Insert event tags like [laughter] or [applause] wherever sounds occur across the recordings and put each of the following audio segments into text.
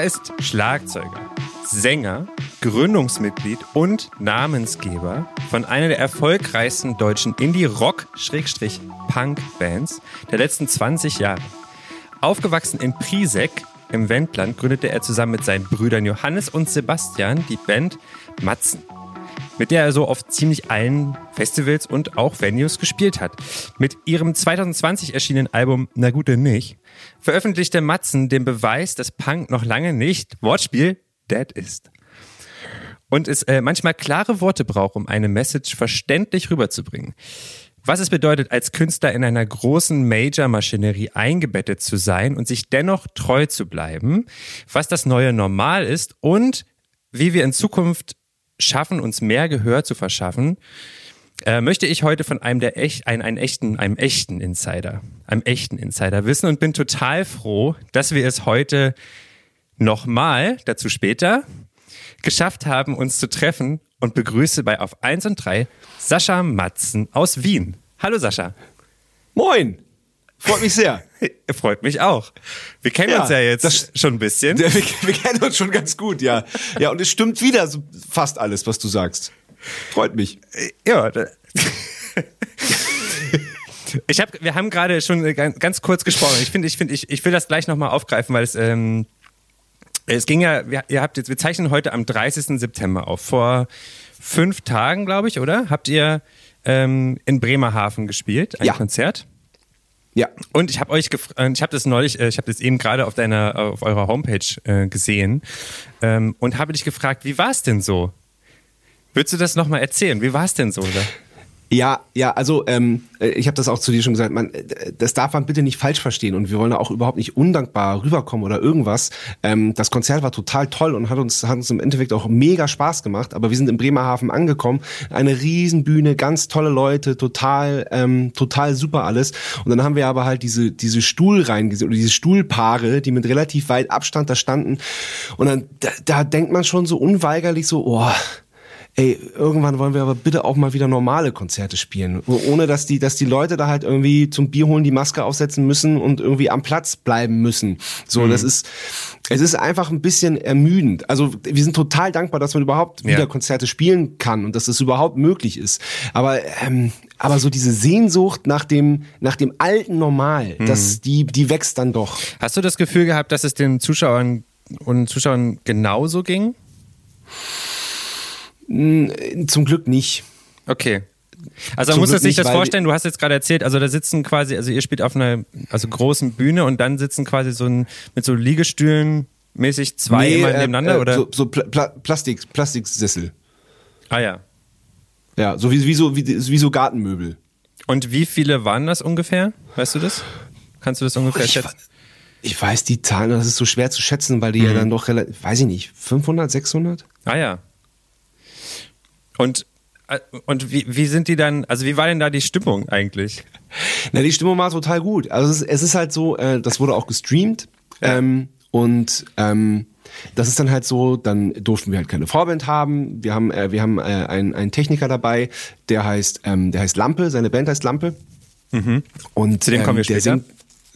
Er ist Schlagzeuger, Sänger, Gründungsmitglied und Namensgeber von einer der erfolgreichsten deutschen Indie-Rock-Punk-Bands der letzten 20 Jahre. Aufgewachsen in Prisek im Wendland gründete er zusammen mit seinen Brüdern Johannes und Sebastian die Band Matzen mit der er so auf ziemlich allen Festivals und auch Venues gespielt hat. Mit ihrem 2020 erschienenen Album Na Gute Nicht veröffentlichte Matzen den Beweis, dass Punk noch lange nicht, Wortspiel, dead ist. Und es äh, manchmal klare Worte braucht, um eine Message verständlich rüberzubringen. Was es bedeutet, als Künstler in einer großen Major-Maschinerie eingebettet zu sein und sich dennoch treu zu bleiben, was das neue Normal ist und wie wir in Zukunft schaffen, uns mehr Gehör zu verschaffen, äh, möchte ich heute von einem der echt, einen, einen echten, einem echten Insider, einem echten Insider wissen und bin total froh, dass wir es heute nochmal, dazu später, geschafft haben, uns zu treffen und begrüße bei Auf 1 und 3 Sascha Matzen aus Wien. Hallo Sascha. Moin. Freut mich sehr. [laughs] Freut mich auch. Wir kennen ja, uns ja jetzt das, schon ein bisschen. Wir, [laughs] wir, kennen uns schon ganz gut, ja. Ja, und es stimmt wieder fast alles, was du sagst. Freut mich. Ja. [laughs] Ich hab, wir haben gerade schon ganz, ganz kurz gesprochen. Ich finde, ich finde, ich, ich will das gleich nochmal aufgreifen, weil es, ähm, es ging ja, wir, ihr habt jetzt, wir zeichnen heute am 30. September auf. Vor fünf Tagen, glaube ich, oder? Habt ihr ähm, in Bremerhaven gespielt, ein ja. Konzert? Ja. Und ich habe euch gefragt, ich habe das neulich, äh, ich habe das eben gerade auf deiner, auf eurer Homepage äh, gesehen ähm, und habe dich gefragt, wie war es denn so? Würdest du das nochmal erzählen? Wie war es denn so? Oder? Ja, ja, also ähm, äh, ich habe das auch zu dir schon gesagt, man, äh, das darf man bitte nicht falsch verstehen und wir wollen auch überhaupt nicht undankbar rüberkommen oder irgendwas. Ähm, das Konzert war total toll und hat uns, hat uns im Endeffekt auch mega Spaß gemacht, aber wir sind in Bremerhaven angekommen, eine Riesenbühne, ganz tolle Leute, total, ähm, total super alles. Und dann haben wir aber halt diese, diese Stuhlreihen gesehen oder diese Stuhlpaare, die mit relativ weit Abstand da standen und dann, da, da denkt man schon so unweigerlich so, oh, ey, irgendwann wollen wir aber bitte auch mal wieder normale Konzerte spielen. Ohne dass die, dass die Leute da halt irgendwie zum Bier holen die Maske aufsetzen müssen und irgendwie am Platz bleiben müssen. So, mhm. das ist, es ist einfach ein bisschen ermüdend. Also wir sind total dankbar, dass man überhaupt ja. wieder Konzerte spielen kann und dass es überhaupt möglich ist. Aber, ähm, aber so diese Sehnsucht nach dem, nach dem alten Normal, mhm. das, die, die wächst dann doch. Hast du das Gefühl gehabt, dass es den Zuschauern und Zuschauern genauso ging? Zum Glück nicht. Okay. Also man muss sich das vorstellen, du hast jetzt gerade erzählt, also da sitzen quasi, also ihr spielt auf einer also großen Bühne und dann sitzen quasi so ein, mit so Liegestühlen mäßig zwei nee, immer äh, nebeneinander, äh, oder? So, so Pla Plastik, Plastiksessel. Ah ja. Ja, so wie, wie, so, wie, wie so Gartenmöbel. Und wie viele waren das ungefähr? Weißt du das? Kannst du das ungefähr ich, schätzen? Ich weiß die Zahlen, das ist so schwer zu schätzen, weil die mhm. ja dann doch relativ, weiß ich nicht, 500, 600? Ah ja, und äh, und wie, wie sind die dann, also wie war denn da die Stimmung eigentlich? Na, die Stimmung war total gut. Also es ist, es ist halt so, äh, das wurde auch gestreamt ähm, und ähm, das ist dann halt so, dann durften wir halt keine Vorband haben. Wir haben, äh, wir haben äh, einen, einen Techniker dabei, der heißt, ähm, der heißt Lampe, seine Band heißt Lampe. Mhm. Und zu dem kommen wir ähm, später. Singt,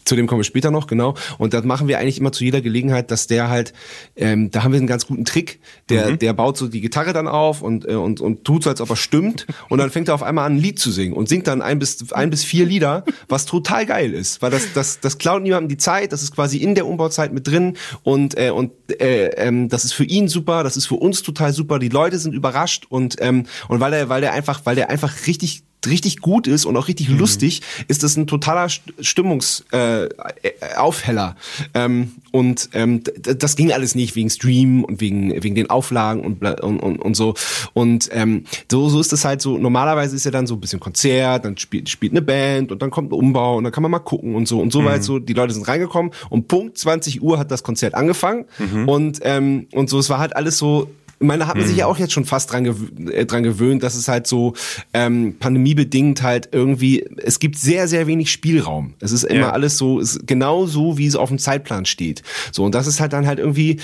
zu dem kommen wir später noch, genau. Und das machen wir eigentlich immer zu jeder Gelegenheit, dass der halt, ähm, da haben wir einen ganz guten Trick. Der, mhm. der baut so die Gitarre dann auf und, äh, und, und tut so, als ob er stimmt. Und dann fängt er auf einmal an, ein Lied zu singen und singt dann ein bis, ein bis vier Lieder, was total geil ist. Weil das, das, das klaut niemandem die Zeit, das ist quasi in der Umbauzeit mit drin und, äh, und äh, ähm, das ist für ihn super, das ist für uns total super. Die Leute sind überrascht und, ähm, und weil er, weil der einfach, weil der einfach richtig richtig gut ist und auch richtig mhm. lustig, ist das ein totaler Stimmungsaufheller. Äh, ähm, und ähm, das ging alles nicht wegen Stream und wegen wegen den Auflagen und und, und, und so. Und ähm, so so ist das halt so. Normalerweise ist ja dann so ein bisschen Konzert, dann spielt spielt eine Band und dann kommt ein Umbau und dann kann man mal gucken und so und so mhm. weit so. Die Leute sind reingekommen und Punkt 20 Uhr hat das Konzert angefangen mhm. und ähm, und so. Es war halt alles so meine, da hat man sich ja mhm. auch jetzt schon fast dran, gewöhnt, äh, dran gewöhnt, dass es halt so ähm, pandemiebedingt halt irgendwie, es gibt sehr, sehr wenig Spielraum. Es ist immer ja. alles so, ist genau so, wie es auf dem Zeitplan steht. So, und das ist halt dann halt irgendwie,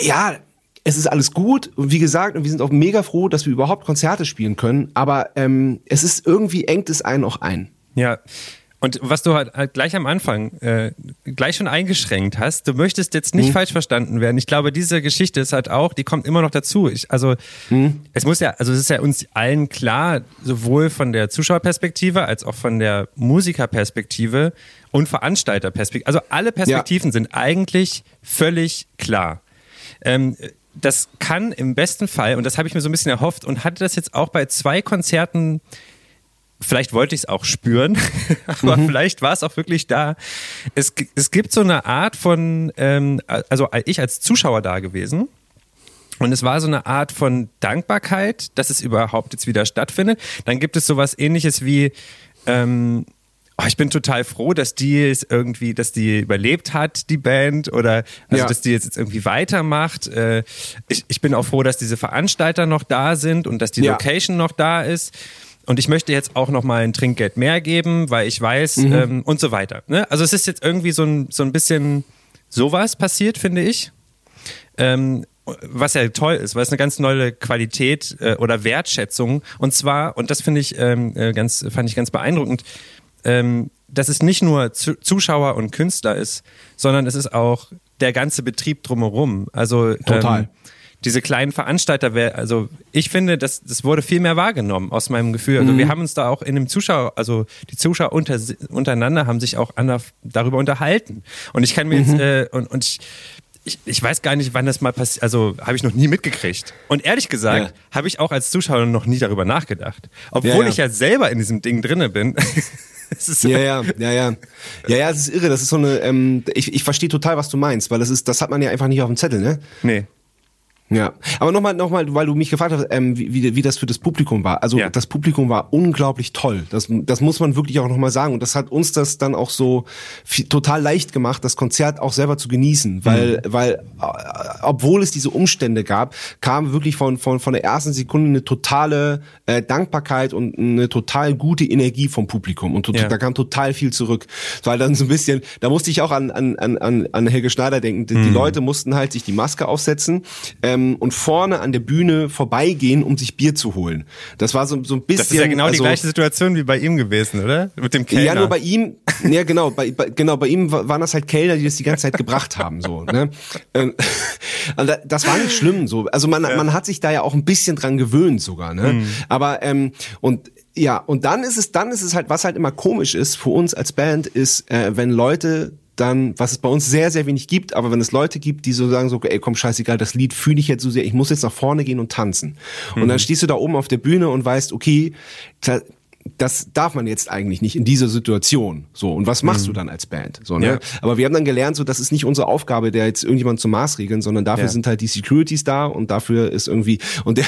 ja, es ist alles gut und wie gesagt, und wir sind auch mega froh, dass wir überhaupt Konzerte spielen können, aber ähm, es ist irgendwie engt es einen auch ein. Ja, Und was du halt, halt gleich am Anfang äh, gleich schon eingeschränkt hast, du möchtest jetzt nicht mhm. falsch verstanden werden. Ich glaube, diese Geschichte ist halt auch, die kommt immer noch dazu. Ich, also mhm. es muss ja, also es ist ja uns allen klar, sowohl von der Zuschauerperspektive als auch von der Musikerperspektive und Veranstalterperspektive. Also alle Perspektiven ja. sind eigentlich völlig klar. Ähm, das kann im besten Fall, und das habe ich mir so ein bisschen erhofft und hatte das jetzt auch bei zwei Konzerten vielleicht wollte ich es auch spüren, [laughs] aber mhm. vielleicht war es auch wirklich da. Es, es gibt so eine Art von, ähm, also ich als Zuschauer da gewesen. Und es war so eine Art von Dankbarkeit, dass es überhaupt jetzt wieder stattfindet. Dann gibt es sowas ähnliches wie, ähm, oh, ich bin total froh, dass die es irgendwie, dass die überlebt hat, die Band, oder also ja. dass die jetzt irgendwie weitermacht. Äh, ich, ich bin auch froh, dass diese Veranstalter noch da sind und dass die ja. Location noch da ist und ich möchte jetzt auch noch mal ein Trinkgeld mehr geben, weil ich weiß mhm. ähm, und so weiter. Ne? Also es ist jetzt irgendwie so ein, so ein bisschen sowas passiert, finde ich. Ähm, was ja toll ist, weil es eine ganz neue Qualität äh, oder Wertschätzung und zwar und das finde ich ähm, äh, ganz fand ich ganz beeindruckend, ähm, dass es nicht nur Zuschauer und Künstler ist, sondern es ist auch der ganze Betrieb drumherum. Also total. Ähm, diese kleinen Veranstalter, also ich finde, das, das wurde viel mehr wahrgenommen aus meinem Gefühl. Also mhm. wir haben uns da auch in dem Zuschauer, also die Zuschauer unter, untereinander haben sich auch an, darüber unterhalten. Und ich kann mir mhm. jetzt, äh, und, und ich, ich, ich, weiß gar nicht, wann das mal passiert, also habe ich noch nie mitgekriegt. Und ehrlich gesagt, ja. habe ich auch als Zuschauer noch nie darüber nachgedacht. Obwohl ja, ja. ich ja selber in diesem Ding drinne bin. [laughs] ja, ja, ja, ja. Ja, ja, es ist irre. Das ist so eine, ähm, ich, ich verstehe total, was du meinst, weil das ist, das hat man ja einfach nicht auf dem Zettel, ne? Nee. Ja, aber nochmal, nochmal, weil du mich gefragt hast, ähm, wie, wie das für das Publikum war. Also ja. das Publikum war unglaublich toll. Das, das muss man wirklich auch nochmal sagen. Und das hat uns das dann auch so viel, total leicht gemacht, das Konzert auch selber zu genießen, weil, mhm. weil, äh, obwohl es diese Umstände gab, kam wirklich von von von der ersten Sekunde eine totale äh, Dankbarkeit und eine total gute Energie vom Publikum und ja. da kam total viel zurück. Weil dann so ein bisschen, da musste ich auch an an an an Helge Schneider denken. Die, mhm. die Leute mussten halt sich die Maske aufsetzen. Ähm, ähm, und vorne an der Bühne vorbeigehen, um sich Bier zu holen. Das war so, so ein bisschen. Das ist ja genau also, die gleiche Situation wie bei ihm gewesen, oder? Mit dem Kellner. Ja, nur bei ihm, ja genau, bei, bei, genau, bei ihm waren das halt Kellner, die das die ganze Zeit gebracht haben, so. Ne? Ähm, [laughs] das war nicht schlimm, so. Also man, ja. man hat sich da ja auch ein bisschen dran gewöhnt sogar, ne? Mhm. Aber ähm, und ja, und dann ist es, dann ist es halt, was halt immer komisch ist für uns als Band, ist, äh, wenn Leute dann, was es bei uns sehr, sehr wenig gibt, aber wenn es Leute gibt, die so sagen, so, ey, komm, scheißegal, das Lied fühle ich jetzt so sehr, ich muss jetzt nach vorne gehen und tanzen. Mhm. Und dann stehst du da oben auf der Bühne und weißt, okay, das darf man jetzt eigentlich nicht in dieser Situation. So, und was machst mhm. du dann als Band? So, ne? Ja. Aber wir haben dann gelernt, so, das ist nicht unsere Aufgabe, der jetzt irgendjemand zum Maß regeln, sondern dafür ja. sind halt die Securities da und dafür ist irgendwie, und der,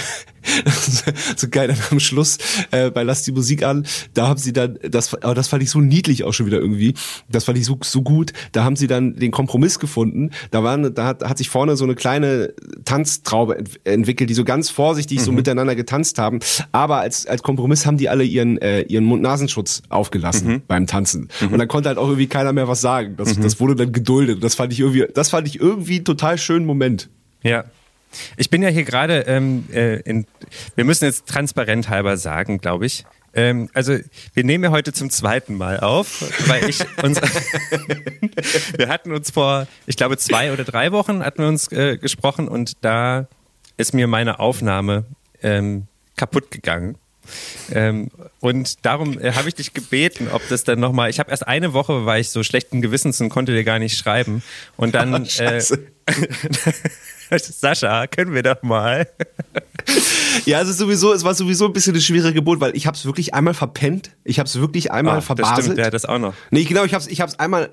[laughs] so geil, dann am Schluss, äh, bei Lass die Musik an, da haben sie dann, das, aber das fand ich so niedlich auch schon wieder irgendwie, das fand ich so, so gut, da haben sie dann den Kompromiss gefunden, da waren, da hat, hat sich vorne so eine kleine Tanztraube ent entwickelt, die so ganz vorsichtig mhm. so miteinander getanzt haben, aber als, als Kompromiss haben die alle ihren, äh, äh, ihren Mund-Nasenschutz aufgelassen mhm. beim Tanzen. Mhm. Und dann konnte halt auch irgendwie keiner mehr was sagen. Das, mhm. das wurde dann geduldet. Das fand ich irgendwie, das fand ich irgendwie total schönen Moment. Ja. Ich bin ja hier gerade ähm, äh, in, wir müssen jetzt transparent halber sagen, glaube ich. Ähm, also wir nehmen ja heute zum zweiten Mal auf, weil ich [laughs] uns, [laughs] wir hatten uns vor, ich glaube zwei oder drei Wochen hatten wir uns äh, gesprochen und da ist mir meine Aufnahme ähm, kaputt gegangen. Ähm, und darum äh, habe ich dich gebeten, ob das dann nochmal. Ich habe erst eine Woche, war ich so schlechten Gewissens und konnte dir gar nicht schreiben. Und dann. [laughs] Oh, äh, [laughs] Sascha, können wir doch mal. ja, also sowieso, es war sowieso ein bisschen eine schwere Geburt, weil ich habe es wirklich einmal verpennt. Ich habe es wirklich einmal oh, verbaselt. Das stimmt, ja, das auch noch. Nee, genau, ich habe es ich hab's einmal.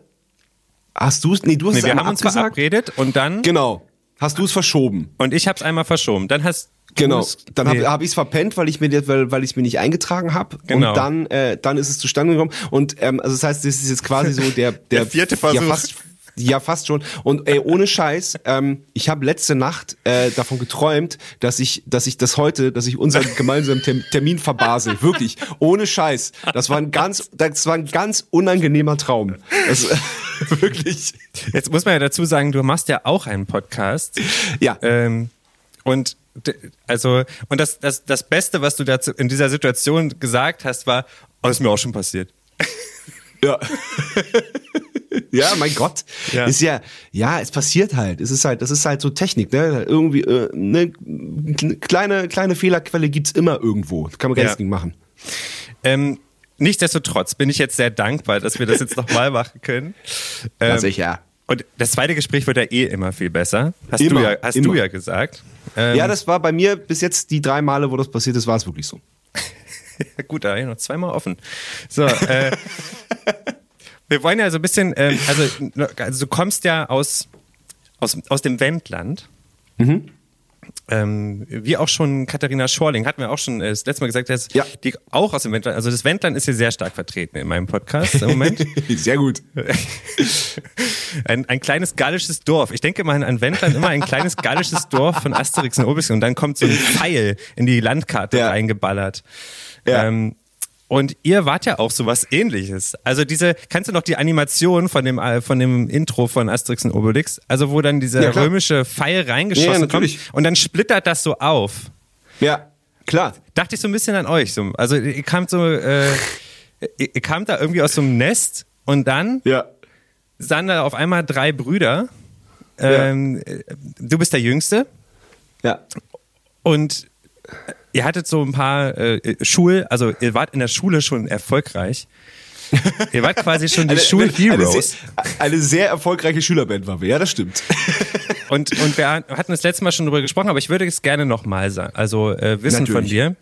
Hast du es? Nee, du hast nee, es wir haben uns verabredet und dann. Genau. Hast du es verschoben? Und ich habe es einmal verschoben. Dann hast Genau. Dann habe nee. hab ich es verpennt, weil ich mir weil, weil ich mir nicht eingetragen habe. Genau. Und dann äh, dann ist es zustande gekommen. Und ähm, also das heißt, das ist jetzt quasi so der [laughs] der, der vierte Versuch. Ja, fast, ja, fast schon. Und ey, ohne Scheiß, ähm, ich habe letzte Nacht äh, davon geträumt, dass ich, dass ich das heute, dass ich unseren [laughs] gemeinsamen Termin verbasel. Wirklich, ohne Scheiß. Das war ein ganz, das war ein ganz unangenehmer Traum. Das, äh, [laughs] wirklich. Jetzt muss man ja dazu sagen, du machst ja auch einen Podcast. Ja. Ähm, und also, und das, das, das Beste, was du dazu in dieser Situation gesagt hast, war, oh, ist mir auch schon passiert. [laughs] Ja. ja, mein Gott. Ja. Ist ja, ja, es passiert halt. Es ist halt, das ist halt so Technik, ne? Irgendwie, äh, ne, kleine, kleine Fehlerquelle gibt's immer irgendwo. kann man gar ja. nichts gegen machen. Ähm, nichtsdestotrotz bin ich jetzt sehr dankbar, dass wir das jetzt nochmal [laughs] machen können. Ähm, ja, sicher. Und das zweite Gespräch wird ja eh immer viel besser. Hast, immer, du, ja, hast du ja gesagt. Ähm, ja, das war bei mir bis jetzt die drei Male, wo das passiert ist, war es wirklich so. [laughs] ja, gut, da habe ich noch zweimal offen. So, äh, [laughs] wir wollen ja so ein bisschen, ähm, also, also du kommst ja aus, aus, aus dem Wendland. Mhm ähm, wie auch schon Katharina Schorling, hatten wir auch schon äh, das letzte Mal gesagt, dass ja. die auch aus dem Wendland, also das Wendland ist hier sehr stark vertreten in meinem Podcast im Moment. [laughs] sehr gut. [laughs] ein, ein kleines gallisches Dorf. Ich denke mal an Wendland immer ein kleines gallisches Dorf von Asterix und Obelix und dann kommt so ein Pfeil in die Landkarte ja. reingeballert. Ja. Ähm, und ihr wart ja auch sowas ähnliches. Also diese, kannst du noch die Animation von dem, äh, von dem Intro von Asterix und Obelix? Also wo dann dieser ja, römische Pfeil reingeschossen ja, kommt und dann splittert das so auf. Ja, klar. Dachte ich so ein bisschen an euch. So. Also ihr kamt so, äh, ihr, kamt da irgendwie aus so einem Nest und dann ja. sahen da auf einmal drei Brüder. Ähm, ja. Du bist der Jüngste. Ja. Und ihr hattet so ein paar äh, Schul, also ihr wart in der Schule schon erfolgreich. Ihr wart quasi schon die eine, Schulheroes. Eine, sehr, eine sehr erfolgreiche Schülerband waren wir, ja, das stimmt. [laughs] Und, und wir hatten das letzte Mal schon drüber gesprochen, aber ich würde es gerne nochmal sagen. Also äh, wissen Natürlich. von dir.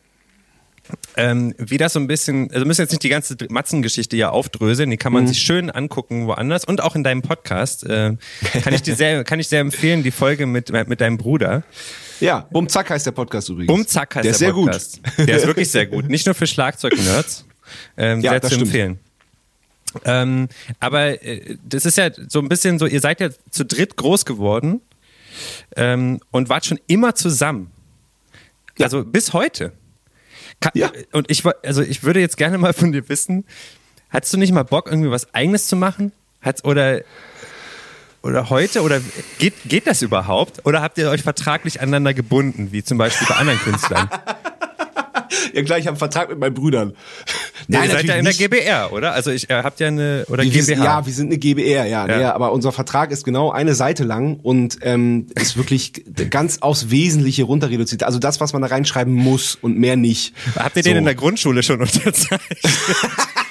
Ähm, wie das so ein bisschen, also wir müssen jetzt nicht die ganze Matzengeschichte ja aufdröseln, die kann man mhm. sich schön angucken woanders und auch in deinem Podcast. Äh, kann ich dir sehr, kann ich sehr empfehlen, die Folge mit, mit deinem Bruder. Ja, Bumzack heißt der Podcast übrigens. Bumzack heißt der, der Podcast. Gut. Der ist wirklich sehr gut. Nicht nur für Schlagzeug-Nerds. Ähm, ja, sehr zu empfehlen. Ähm, aber äh, das ist ja so ein bisschen so, ihr seid ja zu dritt groß geworden ähm, und wart schon immer zusammen. Ja. Also bis heute. Ka ja. Und ich, also ich würde jetzt gerne mal von dir wissen, hattest du nicht mal Bock, irgendwie was Eigenes zu machen? Hat's, oder oder heute? Oder geht, geht das überhaupt? Oder habt ihr euch vertraglich aneinander gebunden, wie zum Beispiel bei anderen Künstlern? [laughs] ja klar, ich habe einen Vertrag mit meinen Brüdern. Nein, ihr seid ja in der GBR, oder? Also ich äh, habt ja eine oder wir, GBH. Ja, wir sind eine GBR, ja, ja. ja. aber unser Vertrag ist genau eine Seite lang und ähm, ist wirklich ganz aufs Wesentliche runterreduziert. Also das, was man da reinschreiben muss und mehr nicht. Habt ihr so. den in der Grundschule schon unterzeichnet? [laughs]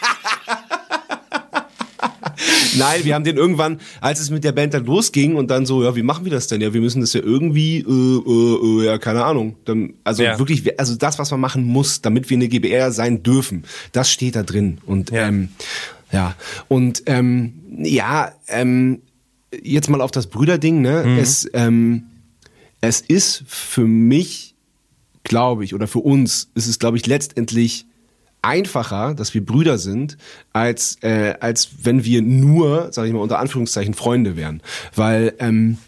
[laughs] Nein, wir haben den irgendwann, als es mit der Band dann losging und dann so, ja, wie machen wir das denn? Ja, wir müssen das ja irgendwie, äh, äh, äh, ja, keine Ahnung. Dann, also ja. wirklich, also das, was man machen muss, damit wir eine GBR sein dürfen, das steht da drin. Und ja, ähm, ja. und ähm, ja, ähm, jetzt mal auf das Brüderding, ne? Mhm. Es, ähm, es ist für mich, glaube ich, oder für uns, ist es, glaube ich, letztendlich einfacher, dass wir Brüder sind, als, äh, als wenn wir nur, sage ich mal unter Anführungszeichen, Freunde wären. Weil ähm,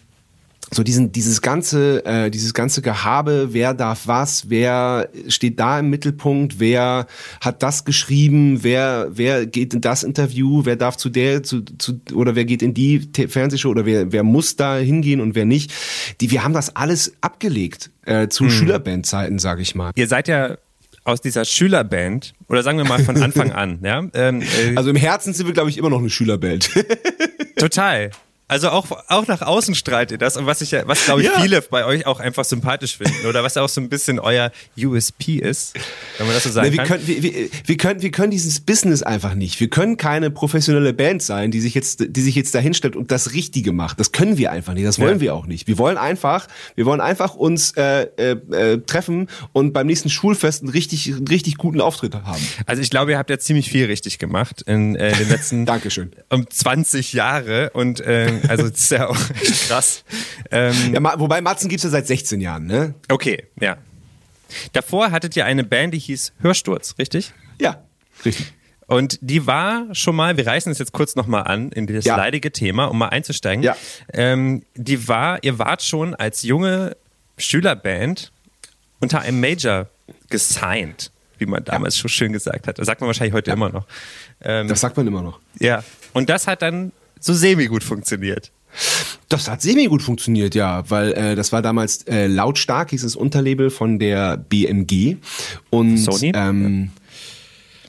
so diesen, dieses ganze, äh, dieses ganze Gehabe, wer darf was, wer steht da im Mittelpunkt, wer hat das geschrieben, wer, wer geht in das Interview, wer darf zu der, zu, zu oder wer geht in die Fernsehshow oder wer, wer muss da hingehen und wer nicht. Die, wir haben das alles abgelegt äh, zu hm. Schülerbandzeiten, sage ich mal. Ihr seid ja aus dieser Schülerband, oder sagen wir mal von [laughs] Anfang an, ja? Ähm, äh, also im Herzen sind wir, glaube ich, immer noch eine Schülerband. total. Also auch, auch nach außen strahlt ihr das und was ich ja, was glaube ich ja. viele bei euch auch einfach sympathisch finden oder was auch so ein bisschen euer USP ist, wenn man das so sagen Na, wir kann. Können, wir, wir, wir, können, wir können dieses Business einfach nicht. Wir können keine professionelle Band sein, die sich jetzt, die sich jetzt dahinstellt und das Richtige macht. Das können wir einfach nicht. Das wollen ja. wir auch nicht. Wir wollen einfach, wir wollen einfach uns äh, äh, äh, treffen und beim nächsten Schulfest einen richtig, einen richtig guten Auftritt haben. Also ich glaube, ihr habt ja ziemlich viel richtig gemacht in äh, den letzten [laughs] Dankeschön. um 20 Jahre und äh, also das ist ja auch echt [laughs] krass. Ähm, ja, wobei Matzen gibt's ja seit 16 Jahren, ne? Okay, ja. Davor hattet ihr eine Band, die hieß Hörsturz, richtig? Ja, richtig. Und die war schon mal, wir reißen es jetzt kurz nochmal an, in das ja. leidige Thema, um mal einzusteigen. Ja. Ähm, die war, ihr wart schon als junge Schülerband unter einem Major gesigned, wie man damals ja. schon schön gesagt hat. Das sagt man wahrscheinlich heute ja. immer noch. Ähm, das sagt man immer noch. Ja. Und das hat dann so semi gut funktioniert. Das hat semi gut funktioniert, ja, weil äh, das war damals äh, lautstark, hieß es Unterlabel von der BMG und Sony. Ähm,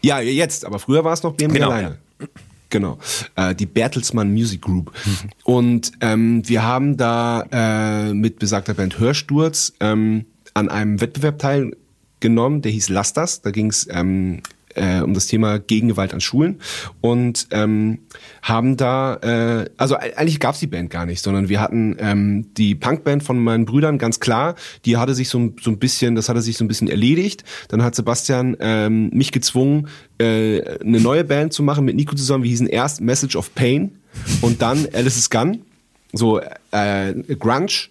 ja. ja. jetzt, aber früher war es noch BMG genau, alleine. Ja. Genau, äh, die Bertelsmann Music Group. Mhm. Und ähm, wir haben da äh, mit besagter Band Hörsturz ähm, an einem Wettbewerb teilgenommen, der hieß Lass das. Da ging es ähm, äh, um das Thema Gegengewalt an Schulen und ähm, haben da, äh, also eigentlich gab's die Band gar nicht, sondern wir hatten ähm, die Punkband von meinen Brüdern, ganz klar, die hatte sich so, so ein bisschen, das hatte sich so ein bisschen erledigt. Dann hat Sebastian ähm, mich gezwungen, äh, eine neue Band zu machen mit Nico zusammen. Wir hießen erst Message of Pain und dann Alice is Gun, so äh, Grunge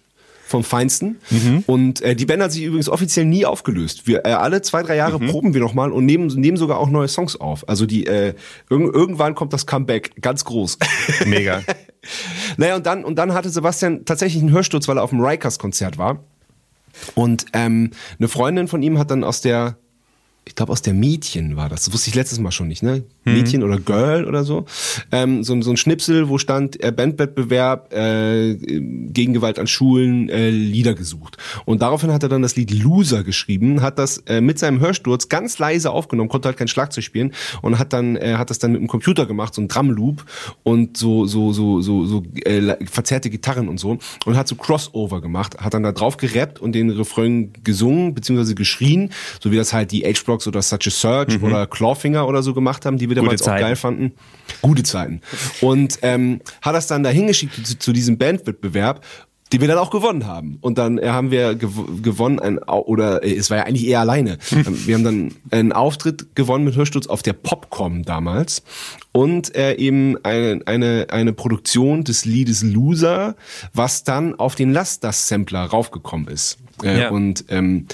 vom Feinsten. Mhm. Und äh, die Band hat sich übrigens offiziell nie aufgelöst. Wir äh, alle zwei, drei Jahre mhm. proben wir nochmal und nehmen, nehmen sogar auch neue Songs auf. Also die äh, irg irgendwann kommt das Comeback ganz groß. [laughs] Mega. [laughs] naja, und dann, und dann hatte Sebastian tatsächlich einen Hörsturz, weil er auf dem Rikers-Konzert war. Und ähm, eine Freundin von ihm hat dann aus der ich glaube aus der Mädchen war das. Das wusste ich letztes Mal schon nicht, ne? Mhm. Mädchen oder Girl oder so. Ähm, so. So ein Schnipsel, wo stand äh, Bandwettbewerb äh, gegen Gewalt an Schulen, äh, Lieder gesucht. Und daraufhin hat er dann das Lied Loser geschrieben, hat das äh, mit seinem Hörsturz ganz leise aufgenommen, konnte halt kein Schlagzeug spielen und hat dann äh, hat das dann mit dem Computer gemacht, so ein Drumloop und so so so so so äh, verzerrte Gitarren und so und hat so Crossover gemacht, hat dann da drauf gerappt und den Refrain gesungen beziehungsweise geschrien, so wie das halt die H-Block Dogs oder Such a Search mhm. oder Clawfinger oder so gemacht haben, die wir damals auch geil fanden. Gute Zeiten. Und ähm, hat das dann da hingeschickt zu, zu diesem Bandwettbewerb die wir dann auch gewonnen haben. Und dann äh, haben wir gew gewonnen, ein, oder äh, es war ja eigentlich eher alleine. [laughs] Ähm, wir haben dann einen Auftritt gewonnen mit Hörsturz auf der Popcom damals und äh, eben eine, eine, eine Produktion des Liedes Loser, was dann auf den Lass das Sampler raufgekommen ist. Äh, ja. Und ähm,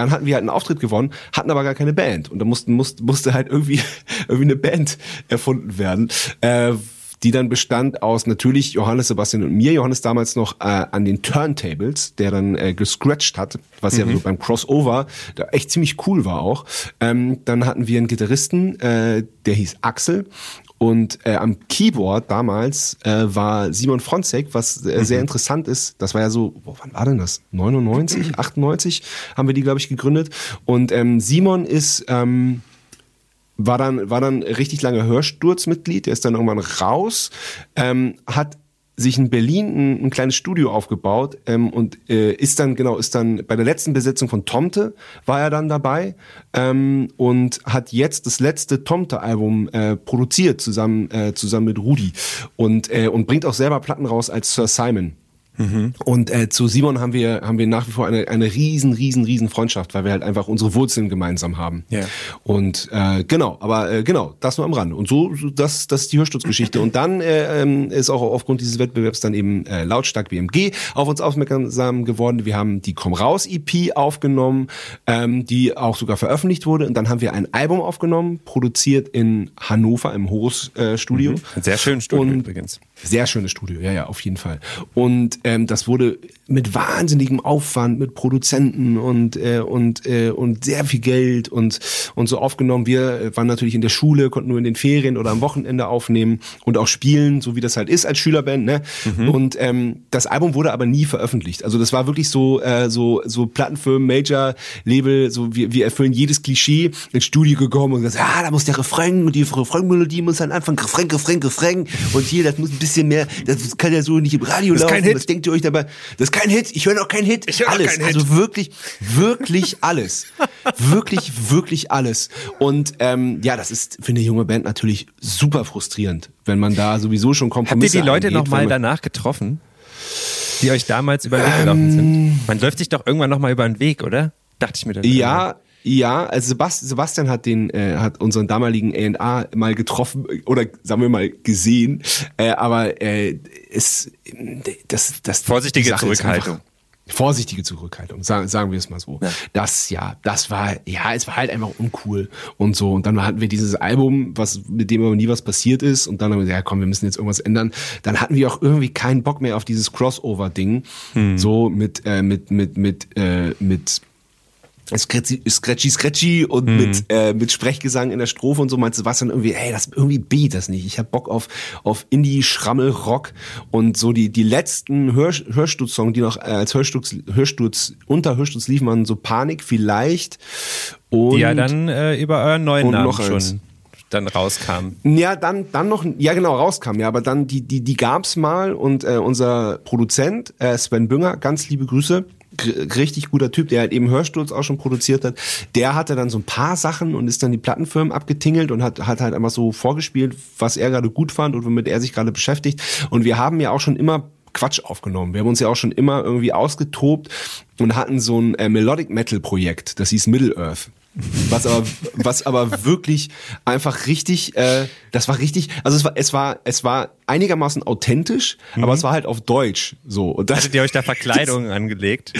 dann hatten wir halt einen Auftritt gewonnen, hatten aber gar keine Band. Und da mussten, musste, musste halt irgendwie, [laughs] irgendwie eine Band erfunden werden. Äh, die dann bestand aus natürlich Johannes, Sebastian und mir. Johannes damals noch äh, an den Turntables, der dann äh, gescratcht hat, was mhm. ja so beim Crossover da echt ziemlich cool war auch. Ähm, dann hatten wir einen Gitarristen, äh, der hieß Axel und äh, am Keyboard damals äh, war Simon Fronzek, was äh, mhm. sehr interessant ist. Das war ja so, boah, wann war denn das? 99, 98 [clears throat] haben wir die, glaube ich, gegründet. Und ähm, Simon ist ähm, war dann war dann richtig lange Hörsturzmitglied. Der ist dann irgendwann raus, ähm, hat sich in Berlin ein, ein kleines Studio aufgebaut ähm, und äh, ist dann genau ist dann bei der letzten Besetzung von Tomte war er dann dabei ähm, und hat jetzt das letzte Tomte-Album äh, produziert zusammen äh, zusammen mit Rudi und äh, und bringt auch selber Platten raus als Sir Simon. Mhm. Und äh, zu Simon haben wir haben wir nach wie vor eine eine riesen riesen riesen Freundschaft, weil wir halt einfach unsere Wurzeln gemeinsam haben. Ja. Und äh, genau, aber äh, genau, das nur am Rand. Und so das das ist die Hörsturzgeschichte. Und dann äh, ähm, ist auch aufgrund dieses Wettbewerbs dann eben äh, lautstark BMG auf uns aufmerksam geworden. Wir haben die Komm raus EP aufgenommen, ähm, die auch sogar veröffentlicht wurde. Und dann haben wir ein Album aufgenommen, produziert in Hannover im Horus äh, Studio. Mhm. Sehr schönes Studio Und übrigens. Sehr schönes Studio, ja ja, auf jeden Fall. Und ähm, das wurde mit wahnsinnigem Aufwand, mit Produzenten und äh, und äh, und sehr viel Geld und und so aufgenommen. Wir waren natürlich in der Schule, konnten nur in den Ferien oder am Wochenende aufnehmen und auch spielen, so wie das halt ist als Schülerband. Ne? Mhm. Und ähm, das Album wurde aber nie veröffentlicht. Also das war wirklich so äh, so so Plattenfirmen, Major Label, so wir, wir erfüllen jedes Klischee ins Studio gekommen und gesagt, ah, da muss der Refrain und die Refrainmelodie muss dann anfangen, Refrain, Refrain, Refrain und hier, das muss ein bisschen mehr, das kann ja so nicht im Radio das laufen. Das denkt ihr euch dabei, das ist kein Hit, ich höre noch keinen Hit. Ich alles, keinen Hit. also wirklich, wirklich alles. wirklich, wirklich alles. Und ähm, ja, das ist für eine junge Band natürlich super frustrierend, wenn man da sowieso schon Kompromisse Habt ihr die Leute nochmal danach getroffen, die euch damals über den Weg gelaufen sind? Ähm. Man läuft sich doch irgendwann nochmal über den Weg, oder? Dachte ich mir dann. Ja, ja, also Sebastian hat den, äh, hat unseren damaligen A&A mal getroffen oder sagen wir mal gesehen, äh, aber äh, es, das, das vorsichtige Zurückhaltung. Vorsichtige Zurückhaltung, sagen, sagen wir es mal so. Ja. Das ja, das war ja, es war halt einfach uncool und so. Und dann hatten wir dieses Album, was mit dem aber nie was passiert ist. Und dann haben wir gesagt, ja komm, wir müssen jetzt irgendwas ändern. Dann hatten wir auch irgendwie keinen Bock mehr auf dieses Crossover-Ding, hm. so mit äh, mit mit mit äh, mit Scratchy, Scratchy, Scratchy und mhm. mit, äh, mit Sprechgesang in der Strophe und so meinst du, was dann irgendwie, hey, das irgendwie beat das nicht. Ich hab Bock auf, auf Indie, Schrammel, Rock und so die, die letzten Hör, Hörsturz-Songs, die noch äh, als Hörsturz, Hörsturz, unter Hörsturz liefen, waren so Panik vielleicht und. Die ja dann äh, über euren neuen Namen schon dann rauskam. Ja, dann, dann noch, ja genau, rauskam, ja, aber dann, die, die, die gab's mal und äh, unser Produzent, äh, Sven Bünger, ganz liebe Grüße, richtig guter Typ, der halt eben Hörsturz auch schon produziert hat. Der hatte dann so ein paar Sachen und ist dann die Plattenfirmen abgetingelt und hat, hat halt einfach so vorgespielt, was er gerade gut fand und womit er sich gerade beschäftigt. Und wir haben ja auch schon immer Quatsch aufgenommen. Wir haben uns ja auch schon immer irgendwie ausgetobt und hatten so ein äh, Melodic Metal Projekt, das hieß Middle Earth. Was aber, was aber wirklich einfach richtig, äh, das war richtig, also es war, es war, es war einigermaßen authentisch, mhm. aber es war halt auf Deutsch so. Und das, Hattet ihr euch da Verkleidungen [laughs] angelegt?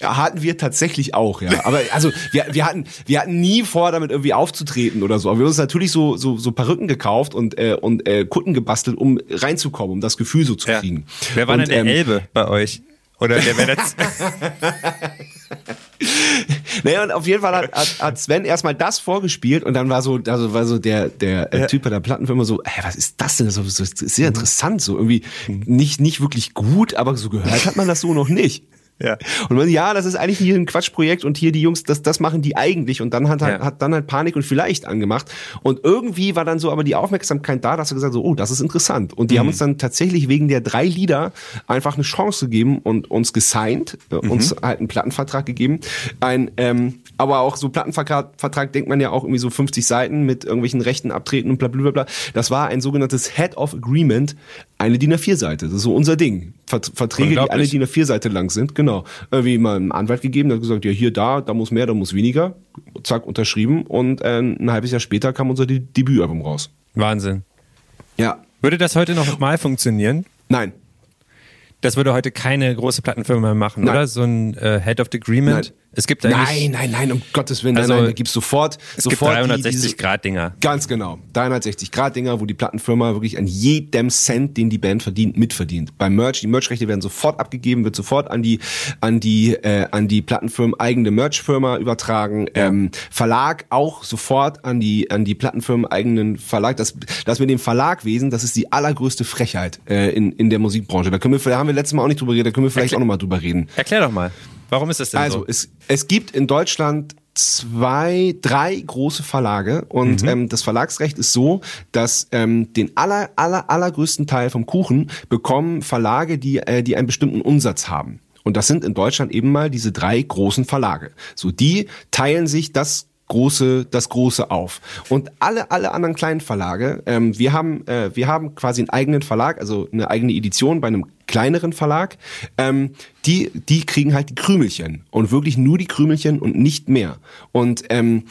Hatten wir tatsächlich auch, ja. Aber also wir, wir hatten wir hatten nie vor, damit irgendwie aufzutreten oder so. Aber wir haben uns natürlich so so, so Perücken gekauft und äh, und äh, Kutten gebastelt, um reinzukommen, um das Gefühl so zu kriegen. Ja. Wer war und, denn der ähm, Elbe bei euch? Oder der wäre jetzt. [laughs] naja, und auf jeden Fall hat, hat, hat Sven erstmal das vorgespielt und dann war so, also war so der, der äh, ja. Typ bei der Plattenfirma so, hey, was ist das denn? Das ist, so, sehr mhm. interessant, so irgendwie nicht, nicht wirklich gut, aber so gehört hat man das so noch nicht. Ja. Und man, ja, das ist eigentlich hier ein Quatschprojekt und hier die Jungs, das, das machen die eigentlich. Und dann hat, halt, ja. hat dann halt Panik und vielleicht angemacht. Und irgendwie war dann so aber die Aufmerksamkeit da, dass er gesagt so, oh, das ist interessant. Und die mhm. haben uns dann tatsächlich wegen der drei Lieder einfach eine Chance gegeben und uns gesigned, äh, mhm. uns halt einen Plattenvertrag gegeben. Ein, ähm, aber auch so Plattenvertrag denkt man ja auch irgendwie so 50 Seiten mit irgendwelchen Rechten abtreten und bla bla bla. Das war ein sogenanntes Head of Agreement, eine DIN A4-Seite. Das ist so unser Ding. Verträge, die alle DIN A4-Seite lang sind, genau. Irgendwie mal einen Anwalt gegeben, der hat gesagt, ja hier, da, da muss mehr, da muss weniger. Zack, unterschrieben und äh, ein halbes Jahr später kam unser Debütalbum raus. Wahnsinn. Ja. Würde das heute noch mal funktionieren? Nein. Das würde heute keine große Plattenfirma mehr machen, Nein. oder? So ein äh, Head of Agreement. Nein. Es gibt eigentlich. Nein, nein, nein, um Gottes Willen. Also, nein, nein, da gibt's sofort. Es sofort gibt 360-Grad-Dinger. Ganz genau. 360-Grad-Dinger, wo die Plattenfirma wirklich an jedem Cent, den die Band verdient, mitverdient. Beim Merch, die Merchrechte werden sofort abgegeben, wird sofort an die, an die, äh, an die Plattenfirmen eigene Merchfirma übertragen. Ja. Ähm, Verlag auch sofort an die, an die Plattenfirmen eigenen Verlag. Das, das mit dem Verlagwesen, das ist die allergrößte Frechheit äh, in, in der Musikbranche. Da können wir, da haben wir letztes Mal auch nicht drüber geredet, da können wir vielleicht Erklär, auch nochmal drüber reden. Erklär doch mal. Warum ist das denn also, so? Also es, es gibt in Deutschland zwei, drei große Verlage und mhm. ähm, das Verlagsrecht ist so, dass ähm, den aller, aller, allergrößten Teil vom Kuchen bekommen Verlage, die, äh, die einen bestimmten Umsatz haben. Und das sind in Deutschland eben mal diese drei großen Verlage. So, die teilen sich das große, das große auf. Und alle, alle anderen kleinen Verlage, ähm, wir haben, äh, wir haben quasi einen eigenen Verlag, also eine eigene Edition bei einem kleineren Verlag, ähm, die, die kriegen halt die Krümelchen und wirklich nur die Krümelchen und nicht mehr. Und ähm,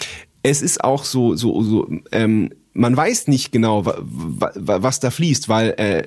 es ist auch so, so, so ähm, man weiß nicht genau, was da fließt, weil äh,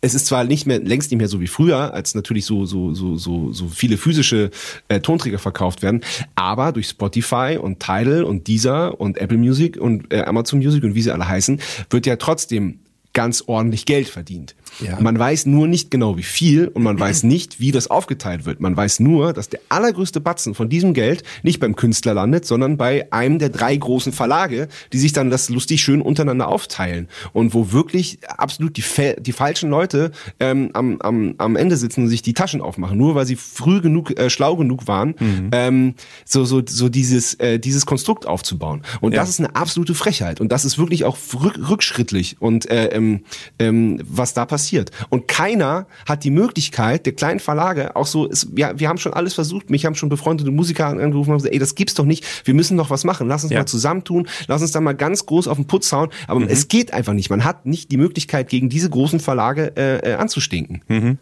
es ist zwar nicht mehr längst nicht mehr so wie früher, als natürlich so so so so so viele physische äh, Tonträger verkauft werden, aber durch Spotify und Tidal und Deezer und Apple Music und äh, Amazon Music und wie sie alle heißen, wird ja trotzdem ganz ordentlich Geld verdient. Ja. Man weiß nur nicht genau wie viel und man weiß [clears throat] nicht, wie das aufgeteilt wird. Man weiß nur, dass der allergrößte Batzen von diesem Geld nicht beim Künstler landet, sondern bei einem der drei großen Verlage, die sich dann das lustig schön untereinander aufteilen und wo wirklich absolut die, die falschen Leute ähm, am, am, am Ende sitzen und sich die Taschen aufmachen, nur weil sie früh genug, äh, schlau genug waren, mhm. ähm, so, so, so dieses, äh, dieses Konstrukt aufzubauen. Und ja. das ist eine absolute Frechheit und das ist wirklich auch rückschrittlich und äh, ähm, ähm, was da passiert passiert. Und keiner hat die Möglichkeit, der kleinen Verlage, auch so, ist, ja, wir haben schon alles versucht, mich haben schon befreundete Musiker angerufen und gesagt, ey, das gibt's doch nicht, wir müssen doch was machen, lass uns ja. mal zusammentun, lass uns da mal ganz groß auf den Putz hauen, aber mhm. es geht einfach nicht. Man hat nicht die Möglichkeit, gegen diese großen Verlage äh, äh, anzustinken. Mhm.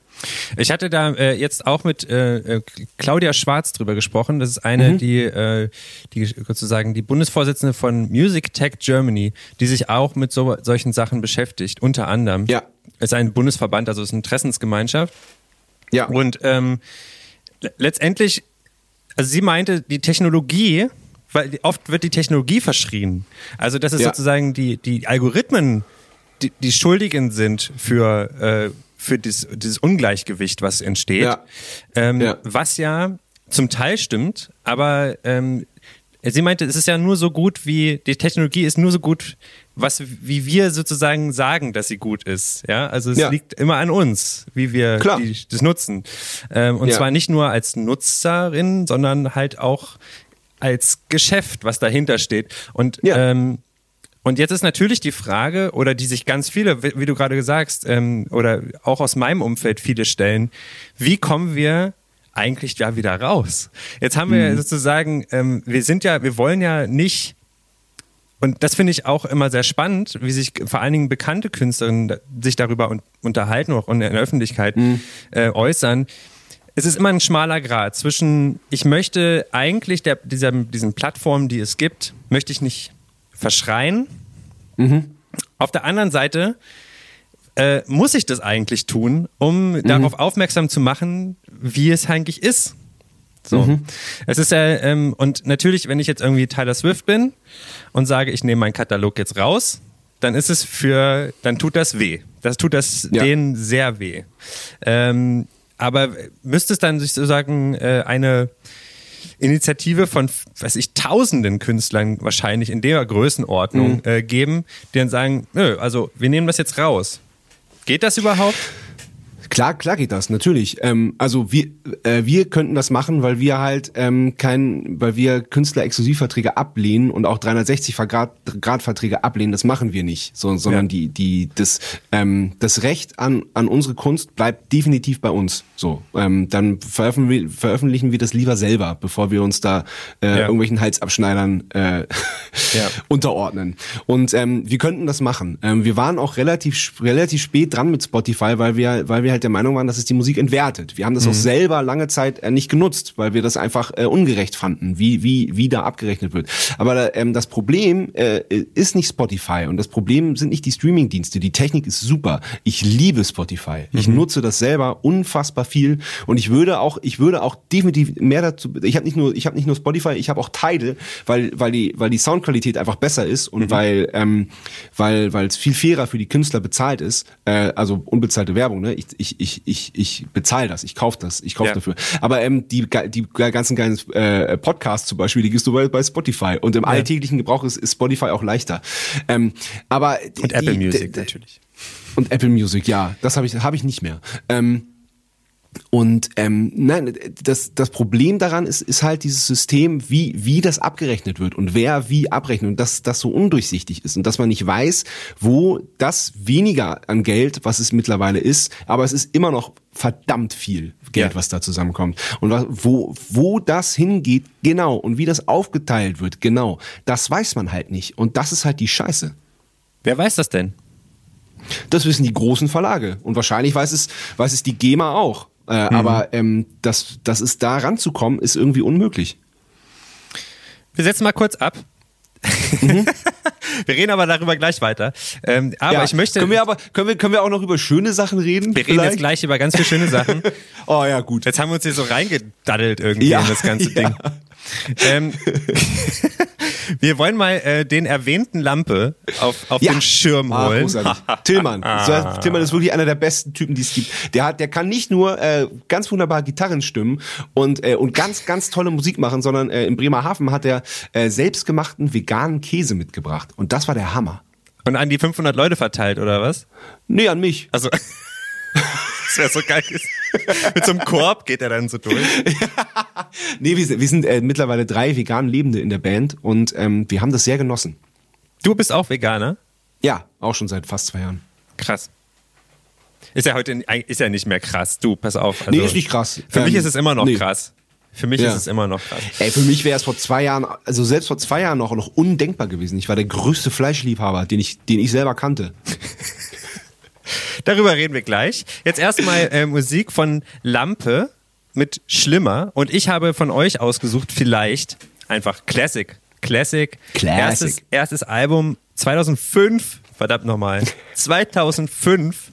Ich hatte da äh, jetzt auch mit äh, äh, Claudia Schwarz drüber gesprochen. Das ist eine, mhm. die, äh, die sozusagen die Bundesvorsitzende von Music Tech Germany, die sich auch mit so, solchen Sachen beschäftigt, unter anderem. Ja ist ein Bundesverband, also ist eine Interessensgemeinschaft. Ja. Und ähm, letztendlich, also sie meinte, die Technologie, weil oft wird die Technologie verschrien. Also dass es ja. sozusagen die, die Algorithmen, die, die Schuldigen sind für, äh, für dieses, dieses Ungleichgewicht, was entsteht. Ja. Ähm, ja. Was ja zum Teil stimmt, aber ähm, sie meinte, es ist ja nur so gut wie, die Technologie ist nur so gut, was, wie wir sozusagen sagen, dass sie gut ist. Ja, also es ja. liegt immer an uns, wie wir die, das nutzen. Ähm, und ja. zwar nicht nur als Nutzerin, sondern halt auch als Geschäft, was dahinter steht. Und, ja. ähm, Und jetzt ist natürlich die Frage, oder die sich ganz viele, wie, du gerade sagst, ähm, oder auch aus meinem Umfeld viele stellen, wie kommen wir eigentlich da wieder raus? Jetzt haben wir mhm. sozusagen, ähm, wir sind ja, wir wollen ja nicht und das finde ich auch immer sehr spannend, wie sich vor allen Dingen bekannte Künstlerinnen sich darüber un unterhalten auch in der Öffentlichkeit mhm. äh, äußern. Es ist immer ein schmaler Grad zwischen, ich möchte eigentlich der, dieser, diesen Plattformen, die es gibt, möchte ich nicht verschreien. Mhm. Auf der anderen Seite äh, muss ich das eigentlich tun, um mhm. darauf aufmerksam zu machen, wie es eigentlich ist. So. Mhm. Es ist ja, ähm, und natürlich, wenn ich jetzt irgendwie Tyler Swift bin und sage, ich nehme meinen Katalog jetzt raus, dann ist es für, dann tut das weh. Das tut das ja. denen sehr weh. Ähm, aber müsste es dann sozusagen äh, eine Initiative von, weiß ich, tausenden Künstlern wahrscheinlich in der Größenordnung mhm. äh, geben, die dann sagen, nö, also wir nehmen das jetzt raus. Geht das überhaupt? Klar, klar geht das, natürlich. Ähm, also wir, äh, wir könnten das machen, weil wir halt ähm, kein, weil wir Künstler-Exklusivverträge ablehnen und auch 360 Grad, Grad Verträge ablehnen. Das machen wir nicht, so, sondern ja. die, die, das, ähm, das Recht an, an unsere Kunst bleibt definitiv bei uns. So, ähm, dann veröffentlichen, veröffentlichen wir das lieber selber, bevor wir uns da äh, ja. irgendwelchen Halsabschneidern äh, ja. [laughs] unterordnen. Und ähm, wir könnten das machen. Ähm, wir waren auch relativ relativ spät dran mit Spotify, weil wir, weil wir halt der Meinung waren, dass es die Musik entwertet. Wir haben das mhm. auch selber lange Zeit äh, nicht genutzt, weil wir das einfach äh, ungerecht fanden, wie wie wie da abgerechnet wird. Aber ähm, das Problem äh, ist nicht Spotify und das Problem sind nicht die Streaming-Dienste. Die Technik ist super. Ich liebe Spotify. Ich mhm. nutze das selber unfassbar viel und ich würde auch ich würde auch definitiv mehr dazu ich habe nicht nur ich habe nicht nur Spotify ich habe auch Tidal weil weil die weil die Soundqualität einfach besser ist und mhm. weil ähm, weil weil es viel fairer für die Künstler bezahlt ist äh, also unbezahlte Werbung ne ich ich ich ich ich bezahle das ich kaufe das ich kaufe ja. dafür aber ähm, die die ganzen geilen äh, Podcasts zum Beispiel die gehst du bei, bei Spotify und im ja. alltäglichen Gebrauch ist, ist Spotify auch leichter ähm, aber und die, Apple Music natürlich und Apple Music ja das habe ich habe ich nicht mehr ähm, und ähm, nein, das, das Problem daran ist, ist halt dieses System, wie, wie das abgerechnet wird und wer wie abrechnet und dass das so undurchsichtig ist und dass man nicht weiß, wo das weniger an Geld, was es mittlerweile ist, aber es ist immer noch verdammt viel Geld, ja. was da zusammenkommt. Und wo, wo das hingeht, genau, und wie das aufgeteilt wird, genau, das weiß man halt nicht. Und das ist halt die Scheiße. Wer weiß das denn? Das wissen die großen Verlage. Und wahrscheinlich weiß es, weiß es die GEMA auch. Äh, mhm. Aber ähm, das, das ist da ranzukommen, ist irgendwie unmöglich. Wir setzen mal kurz ab. Mhm. [laughs] wir reden aber darüber gleich weiter. Ähm, aber ja, ich möchte. Können wir aber können wir können wir auch noch über schöne Sachen reden? Wir reden jetzt gleich über ganz viele schöne Sachen. [laughs] oh ja, gut. Jetzt haben wir uns hier so reingedaddelt irgendwie ja, in das ganze [laughs] ja. Ding. Ähm, wir wollen mal äh, den erwähnten Lampe auf, auf ja. den Schirm ah, holen. [laughs] Ah, Tillmann. Tillmann ist wirklich einer der besten Typen, die es gibt. Der hat, der kann nicht nur äh, ganz wunderbar Gitarren stimmen und äh, und ganz ganz tolle Musik machen, sondern äh, in Bremerhaven hat er äh, selbstgemachten veganen Käse mitgebracht und das war der Hammer. Und an die 500 Leute verteilt oder was? Nee, an mich. Also das wäre so geil. Mit so einem Korb geht er dann so durch. [laughs] nee, wir sind, wir sind äh, mittlerweile drei vegan Lebende in der Band und ähm, wir haben das sehr genossen. Du bist auch Veganer? Ja, auch schon seit fast zwei Jahren. Krass. Ist ja heute ist ja nicht mehr krass. Du, pass auf. Also, nee, ist nicht krass. Für ähm, mich ist es immer noch nee. krass. Für mich ja. ist es immer noch krass. Ey, für mich wäre es vor zwei Jahren, also selbst vor zwei Jahren noch, noch undenkbar gewesen. Ich war der größte Fleischliebhaber, den ich, den ich selber kannte. [laughs] Darüber reden wir gleich. Jetzt erstmal äh, Musik von Lampe mit Schlimmer. Und ich habe von euch ausgesucht, vielleicht einfach Classic. Classic. Classic. Erstes, erstes Album 2005. Verdammt nochmal. [laughs] 2005.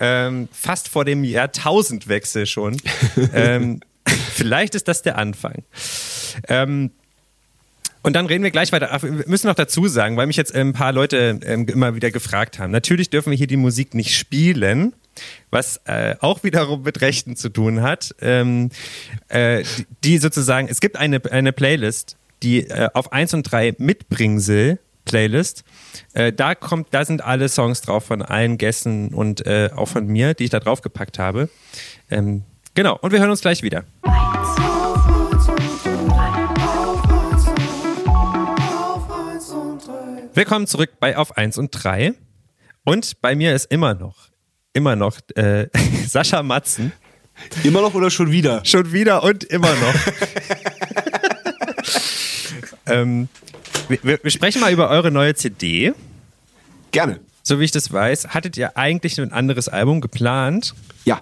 Ähm, fast vor dem Jahrtausendwechsel schon. [laughs] ähm, vielleicht ist das der Anfang. Ähm, und dann reden wir gleich weiter. Ach, wir müssen noch dazu sagen, weil mich jetzt ein paar Leute ähm, immer wieder gefragt haben. Natürlich dürfen wir hier die Musik nicht spielen, was äh, auch wiederum mit Rechten zu tun hat. Ähm, äh, die, sozusagen, es gibt eine, eine Playlist, die äh, auf 1 und 3 Mitbringsel Playlist. Äh, da kommt, da sind alle Songs drauf von allen Gästen und äh, auch von mir, die ich da drauf gepackt habe. Ähm, genau, und wir hören uns gleich wieder. Willkommen zurück bei Auf 1 und 3. Und bei mir ist immer noch, immer noch äh, [laughs] Sascha Matzen. Immer noch oder schon wieder? Schon wieder und immer noch. [laughs] ähm, wir, wir sprechen mal über eure neue CD. Gerne. So wie ich das weiß, hattet ihr eigentlich ein anderes Album geplant Ja,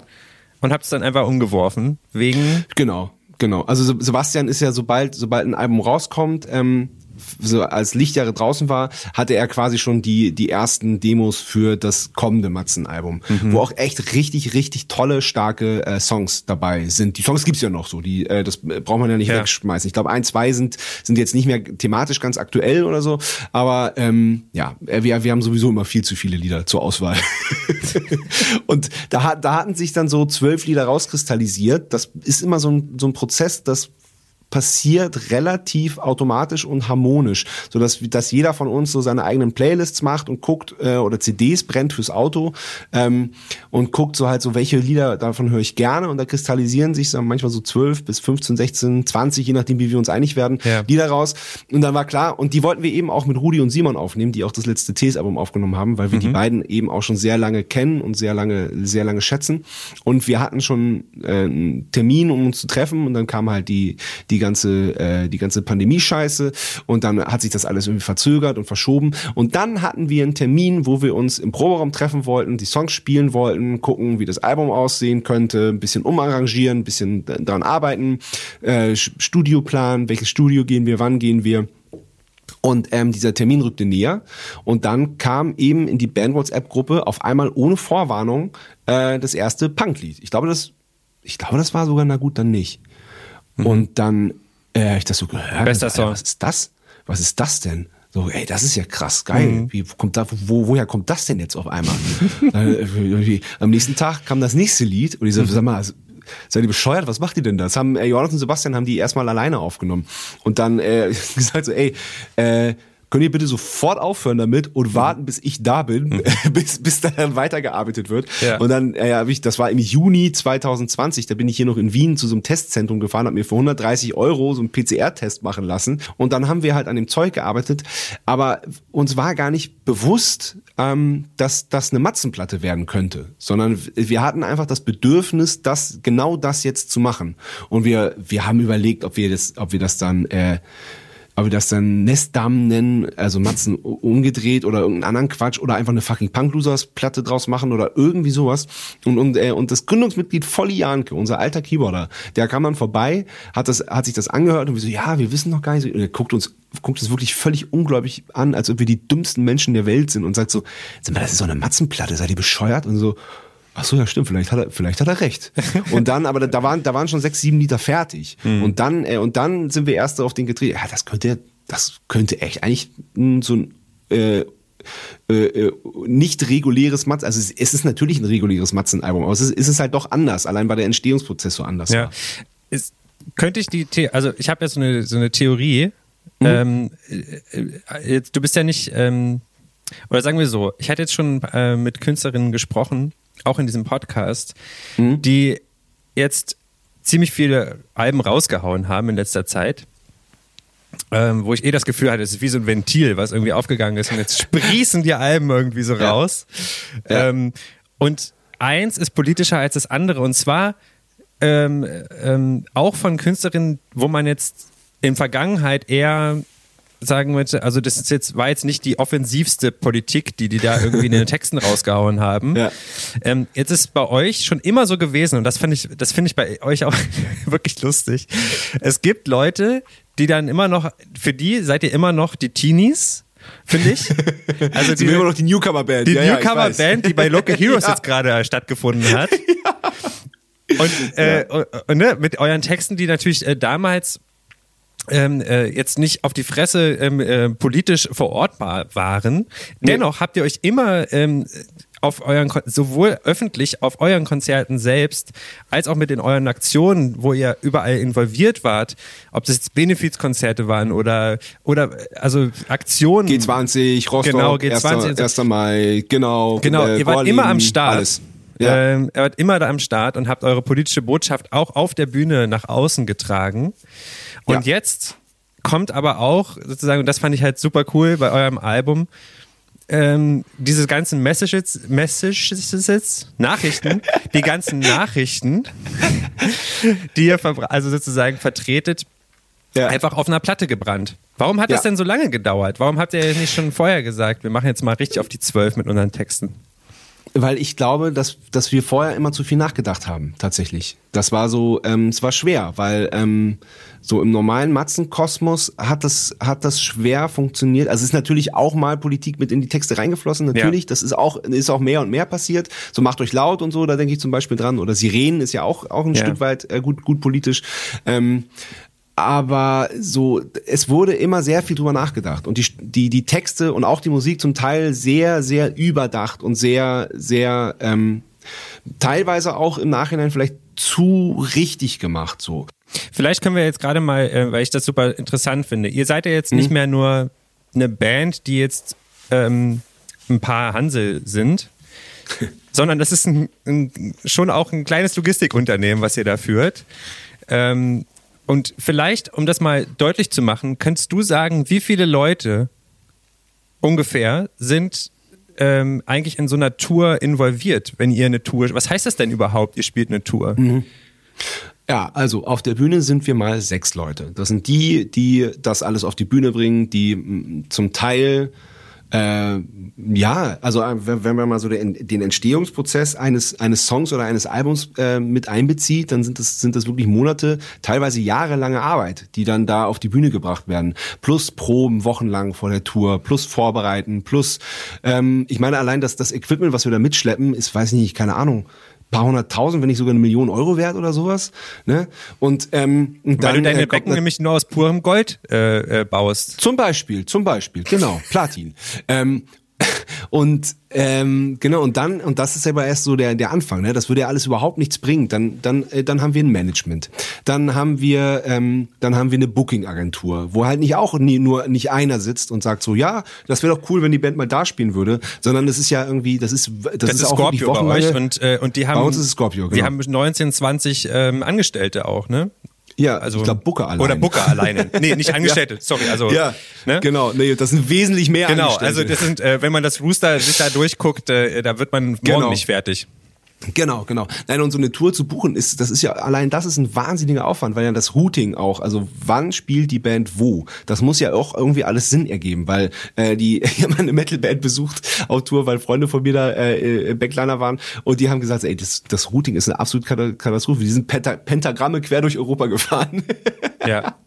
und habt es dann einfach umgeworfen, wegen genau, genau. Also Se- Sebastian ist ja, sobald, sobald ein Album rauskommt, ähm, so als Lichtjahre draußen war, hatte er quasi schon die, die ersten Demos für das kommende Matzen-Album, wo auch echt richtig, richtig tolle, starke äh, Songs dabei sind. Die Songs gibt's ja noch so, die, äh, das braucht man ja nicht Ja. wegschmeißen. Ich glaube, ein, zwei sind, sind jetzt nicht mehr thematisch ganz aktuell oder so, aber ähm, ja, äh, wir, wir haben sowieso immer viel zu viele Lieder zur Auswahl. [laughs] Und da, hat- da hatten sich dann so zwölf Lieder rauskristallisiert. Das ist immer so ein, so ein Prozess, das passiert relativ automatisch und harmonisch, so dass dass jeder von uns so seine eigenen Playlists macht und guckt äh, oder CDs brennt fürs Auto ähm, und guckt so halt so welche Lieder davon höre ich gerne. Und da kristallisieren sich so manchmal so 12 bis 15, 16, 20, je nachdem wie wir uns einig werden, Ja. Lieder raus. Und dann war klar und die wollten wir eben auch mit Rudi und Simon aufnehmen, die auch das letzte Ts-Album aufgenommen haben, weil wir die beiden eben auch schon sehr lange kennen und sehr lange sehr lange schätzen. Und wir hatten schon äh, einen Termin, um uns zu treffen. Und dann kam halt die die ganze äh, die ganze Pandemie-Scheiße und dann hat sich das alles irgendwie verzögert und verschoben und dann hatten wir einen Termin, wo wir uns im Proberaum treffen wollten, die Songs spielen wollten, gucken, wie das Album aussehen könnte, ein bisschen umarrangieren, ein bisschen daran arbeiten, äh, Studioplan, welches Studio gehen wir, wann gehen wir. Und ähm, dieser Termin rückte näher und dann kam eben in die Band-WhatsApp-Gruppe auf einmal ohne Vorwarnung äh, das erste Punklied. Ich glaube, das, ich glaube, das war sogar na gut dann nicht. Und dann äh, ich das so gehört. Mhm. Bester Song. Was ist das? Was ist das denn? So, ey, das ist ja krass geil. Mhm. Wie kommt da, wo, woher kommt das denn jetzt auf einmal? [laughs] Am nächsten Tag kam das nächste Lied und ich so, sag mal, seid ihr bescheuert? Was macht ihr denn da? Das haben äh, Jonas und Sebastian haben die erstmal alleine aufgenommen und dann äh, [laughs] gesagt so, ey, äh, könnt ihr bitte sofort aufhören damit Mhm. und warten, bis ich da bin, [laughs] bis, bis dann weitergearbeitet wird. Ja. Und dann, äh, hab ich, das war im Juni 2020, da bin ich hier noch in Wien zu so einem Testzentrum gefahren, habe mir für 130 Euro so einen PCR-Test machen lassen. Und dann haben wir halt an dem Zeug gearbeitet. Aber uns war gar nicht bewusst, ähm, dass das eine Matzenplatte werden könnte, sondern wir hatten einfach das Bedürfnis, das genau das jetzt zu machen. Und wir, wir haben überlegt, ob wir das, ob wir das dann äh, ob wir das dann Nestdamen nennen, also Matzen umgedreht oder irgendeinen anderen Quatsch oder einfach eine fucking Punk-Losers-Platte draus machen oder irgendwie sowas. Und, und, äh, und das Gründungsmitglied Volli Janke, unser alter Keyboarder, der kam dann vorbei, hat, das, hat sich das angehört und wir so, ja, wir wissen noch gar nicht. Und er guckt uns, guckt uns wirklich völlig ungläubig an, als ob wir die dümmsten Menschen der Welt sind und sagt so, sag mal, das ist so eine Matzenplatte, seid ihr bescheuert? Und so, Ach so, ja, stimmt, vielleicht hat er, vielleicht hat er recht. Und dann, aber da, waren, da waren schon sechs, sieben Liter fertig. Und dann, äh, und dann sind wir erst auf den getreten. Ja, das könnte, das könnte echt eigentlich so ein, äh, äh, äh, nicht reguläres Matzen, also es, es ist natürlich ein reguläres Matzenalbum, aber es ist, ist es halt doch anders, allein weil der Entstehungsprozess so anders Ja. war. Ist, könnte ich die, The also ich habe ja so eine, so eine Theorie. Ähm, äh, äh, jetzt, du bist ja nicht, ähm, oder sagen wir so, ich hatte jetzt schon äh, mit Künstlerinnen gesprochen, auch in diesem Podcast, die jetzt ziemlich viele Alben rausgehauen haben in letzter Zeit. Ähm, wo ich eh das Gefühl hatte, es ist wie so ein Ventil, was irgendwie aufgegangen ist und jetzt [laughs] sprießen die Alben irgendwie so raus. Ja. Ähm, und eins ist politischer als das andere und zwar ähm, ähm, auch von Künstlerinnen, wo man jetzt in Vergangenheit eher sagen würde, also das ist jetzt, war jetzt nicht die offensivste Politik, die die da irgendwie in den [laughs] Texten rausgehauen haben. Ja. Ähm, jetzt ist bei euch schon immer so gewesen und das finde ich, das finde ich bei euch auch [laughs] wirklich lustig. Es gibt Leute, die dann immer noch, für die seid ihr immer noch die Teenies, finde ich. [laughs] Also wir immer noch die Newcomer-Band. die Ja, ja, ich weiß. Newcomer-Band, die bei Local Heroes Ja. jetzt gerade stattgefunden hat. Und, äh, und ne, mit euren Texten, die natürlich äh, damals ähm, äh, jetzt nicht auf die Fresse ähm, äh, politisch verortbar waren. Dennoch habt ihr euch immer ähm, auf euren Kon- sowohl öffentlich auf euren Konzerten selbst als auch mit in euren Aktionen, wo ihr überall involviert wart, ob das jetzt Benefizkonzerte waren oder oder also Aktionen. G20, Rostock, Genau, G20. 1. 1. Mai, genau. Genau, äh, ihr wart Gorleben, immer am Start. Alles. Ja. Ähm, ihr wart immer da am Start und habt eure politische Botschaft auch auf der Bühne nach außen getragen. Und Ja. jetzt kommt aber auch sozusagen, und das fand ich halt super cool bei eurem Album, ähm, diese ganzen Messages, Messages, Nachrichten, [laughs] die ganzen Nachrichten, die ihr also sozusagen vertretet, ja. einfach auf einer Platte gebrannt. Warum hat ja. das denn so lange gedauert? Warum habt ihr nicht schon vorher gesagt, wir machen jetzt mal richtig auf die Zwölf mit unseren Texten? Weil ich glaube, dass, dass wir vorher immer zu viel nachgedacht haben, tatsächlich. Das war so, ähm, es war schwer, weil ähm, so im normalen Matzenkosmos hat das, hat das schwer funktioniert. Also es ist natürlich auch mal Politik mit in die Texte reingeflossen, natürlich. Ja. Das ist auch, ist auch mehr und mehr passiert. So macht euch laut und so, da denke ich zum Beispiel dran. Oder Sirenen ist ja auch, auch ein ja. Stück weit äh, gut, gut politisch. Ähm, aber so, es wurde immer sehr viel drüber nachgedacht und die, die, die Texte und auch die Musik zum Teil sehr, sehr überdacht und sehr, sehr, ähm, teilweise auch im Nachhinein vielleicht zu richtig gemacht, so. Vielleicht können wir jetzt gerade mal, äh, weil ich das super interessant finde. Ihr seid ja jetzt nicht mhm. mehr nur eine Band, die jetzt ähm, ein paar Hansel sind, [laughs] sondern das ist ein, ein, schon auch ein kleines Logistikunternehmen, was ihr da führt. Ähm, und vielleicht, um das mal deutlich zu machen, kannst du sagen, wie viele Leute ungefähr sind ähm, eigentlich in so einer Tour involviert, wenn ihr eine Tour. Was heißt das denn überhaupt, ihr spielt eine Tour? Mhm. Ja, also auf der Bühne sind wir mal sechs Leute. Das sind die, die das alles auf die Bühne bringen, die zum Teil äh, ja, also äh, wenn man mal so den, Entstehungsprozess eines eines Songs oder eines Albums äh, mit einbezieht, dann sind das sind das wirklich Monate, teilweise jahrelange Arbeit, die dann da auf die Bühne gebracht werden. Plus Proben wochenlang vor der Tour, plus Vorbereiten, plus ähm, ich meine allein das das Equipment, was wir da mitschleppen, ist weiß ich nicht, keine Ahnung paar hunderttausend, wenn nicht sogar eine Million Euro wert oder sowas. Ne? Und, ähm, Weil dann, du deine äh, Becken nämlich nur aus purem Gold äh, äh, baust. Zum Beispiel, zum Beispiel, genau, Platin. ähm, [laughs] und ähm, genau, und dann, und das ist aber erst so der, der Anfang, ne? Das würde ja alles überhaupt nichts bringen. Dann, dann, äh, dann haben wir ein Management. Dann haben wir, ähm, dann haben wir eine Booking-Agentur, wo halt nicht auch nie, nur nicht einer sitzt und sagt so, ja, das wäre doch cool, wenn die Band mal da spielen würde, sondern das ist ja irgendwie, das ist, das, das ist, ist auch Scorpio bei euch und, äh, und die haben, bei uns ist es Scorpio, genau. Die haben 19, 20 ähm, Angestellte auch, ne? Ja, also ich glaube Booker alleine. Oder Booker alleine. Nee, nicht Angestellte, [laughs] ja. sorry. Also, ja, ne? genau. Nee, das sind wesentlich mehr Genau, Angestellte. also das sind, äh, wenn man das Rooster sich da durchguckt, äh, da wird man morgen genau. nicht fertig. Genau, genau. Nein, und so eine Tour zu buchen ist, das ist ja, allein das ist ein wahnsinniger Aufwand, weil ja das Routing auch, also wann spielt die Band wo, das muss ja auch irgendwie alles Sinn ergeben, weil äh, die, [laughs] habe eine Metal-Band besucht auf Tour, weil Freunde von mir da äh, äh Backliner waren und die haben gesagt, ey, das, das Routing ist eine absolute Katastrophe, die sind Penta Pentagramme quer durch Europa [laughs] gefahren. Ja. [laughs]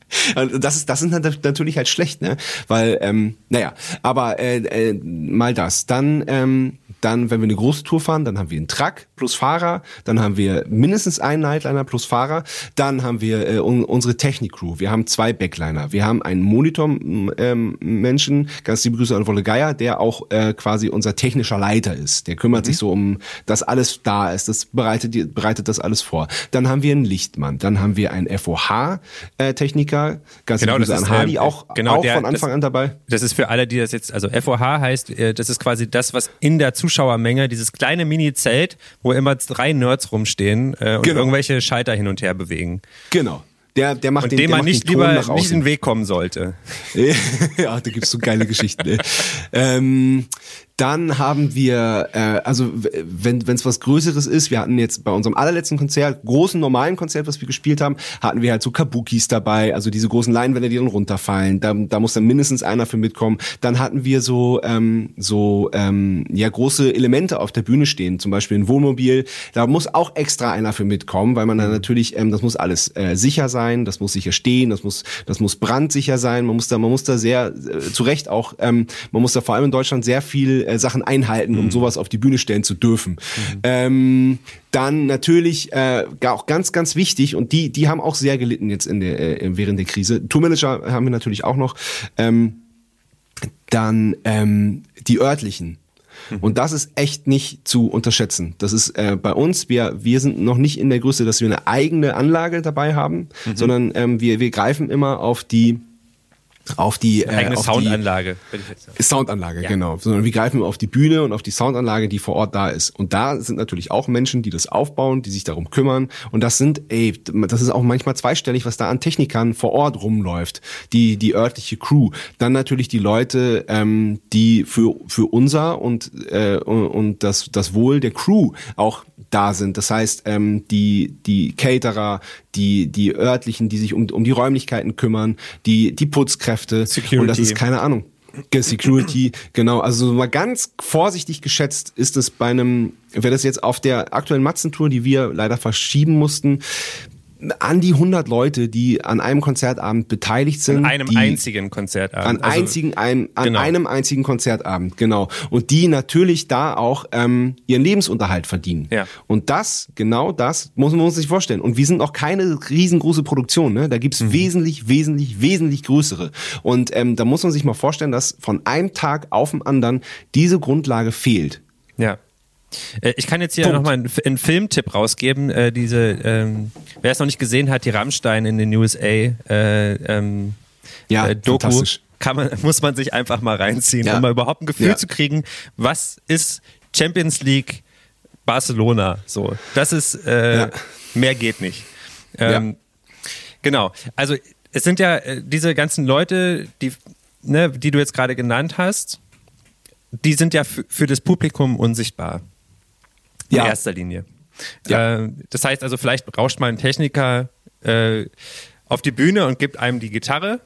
Das ist, das ist natürlich halt schlecht, ne? Weil, ähm, naja, aber äh, äh, mal das. Dann ähm, dann, wenn wir eine große Tour fahren, dann haben wir einen Truck plus Fahrer, dann haben wir mindestens einen Nightliner plus Fahrer, dann haben wir äh, un unsere Technik-Crew, wir haben zwei Backliner, wir haben einen Monitor-Menschen, ähm, ganz liebe Grüße an Wolle Geier, der auch äh, quasi unser technischer Leiter ist. Der kümmert mhm. sich so um, dass alles da ist, das bereitet, bereitet das alles vor. Dann haben wir einen Lichtmann, dann haben wir einen FOH-Techniker, äh, ganz genau, liebe Grüße an Hardy, auch, genau, auch der, von Anfang das, an dabei. Das ist für alle, die das jetzt, also FOH heißt, äh, das ist quasi das, was in der Zuschauer Zuschauermenge, dieses kleine Mini-Zelt, wo immer drei Nerds rumstehen äh, und genau. irgendwelche Schalter hin und her bewegen. Genau. Der, der macht und den, dem man nicht lieber nicht in den Weg kommen sollte. [laughs] ja, da gibt's so geile Geschichten. ähm, dann haben wir, äh, also wenn es was Größeres ist, wir hatten jetzt bei unserem allerletzten Konzert, großen normalen Konzert, was wir gespielt haben, hatten wir halt so Kabukis dabei, also diese großen Leinwände, die dann runterfallen. Da, da muss dann mindestens einer für mitkommen. Dann hatten wir so ähm, so ähm, ja große Elemente auf der Bühne stehen, zum Beispiel ein Wohnmobil. Da muss auch extra einer für mitkommen, weil man dann natürlich, ähm, das muss alles äh, sicher sein, das muss sicher stehen, das muss das muss brandsicher sein. Man muss da man muss da sehr äh, zu Recht auch, ähm, man muss da vor allem in Deutschland sehr viel äh, Sachen einhalten, um mhm. sowas auf die Bühne stellen zu dürfen. Mhm. Ähm, dann natürlich äh, auch ganz, ganz wichtig und die, die haben auch sehr gelitten jetzt in der, äh, während der Krise. Tourmanager haben wir natürlich auch noch. Ähm, dann ähm, die örtlichen. Mhm. Und das ist echt nicht zu unterschätzen. Das ist äh, bei uns, wir, wir sind noch nicht in der Größe, dass wir eine eigene Anlage dabei haben, mhm. sondern ähm, wir, wir greifen immer auf die auf die äh, eigene auf Soundanlage. Die Soundanlage, ja. genau. Sondern wir greifen auf die Bühne und auf die Soundanlage, die vor Ort da ist. Und da sind natürlich auch Menschen, die das aufbauen, die sich darum kümmern. Und das sind, ey, das ist auch manchmal zweistellig, was da an Technikern vor Ort rumläuft. Die die örtliche Crew, dann natürlich die Leute, ähm, die für für unser und äh, und das das Wohl der Crew auch da sind. Das heißt, ähm, die, die Caterer, die, die örtlichen, die sich um, um die Räumlichkeiten kümmern, die, die Putzkräfte. Security. Und das ist keine Ahnung. Security, genau. Also mal ganz vorsichtig geschätzt ist es bei einem, wäre das jetzt auf der aktuellen Matzen-Tour, die wir leider verschieben mussten, an die 100 Leute, die an einem Konzertabend beteiligt sind. An einem einzigen Konzertabend. An, also, einzigen, ein, an genau. einem einzigen Konzertabend, genau. Und die natürlich da auch ähm, ihren Lebensunterhalt verdienen. Ja. Und das, genau das, muss man sich vorstellen. Und wir sind auch keine riesengroße Produktion. Ne? Da gibt's mhm. wesentlich, wesentlich, wesentlich größere. Und ähm, da muss man sich mal vorstellen, dass von einem Tag auf den anderen diese Grundlage fehlt. Ja. Äh, ich kann jetzt hier nochmal einen, einen Filmtipp rausgeben. Äh, diese, ähm, wer es noch nicht gesehen hat, die Rammstein in den USA äh, ähm, ja, äh, Doku. Kann man, [laughs] muss man sich einfach mal reinziehen, ja. um mal überhaupt ein Gefühl ja. zu kriegen, was ist Champions League Barcelona so. Das ist äh, ja. mehr geht nicht. Ähm, genau. Also es sind ja äh, diese ganzen Leute, die, ne, die du jetzt gerade genannt hast, die sind ja für das Publikum unsichtbar. In ja. erster Linie. Ja. Äh, das heißt also, vielleicht rauscht mal ein Techniker äh, auf die Bühne und gibt einem die Gitarre.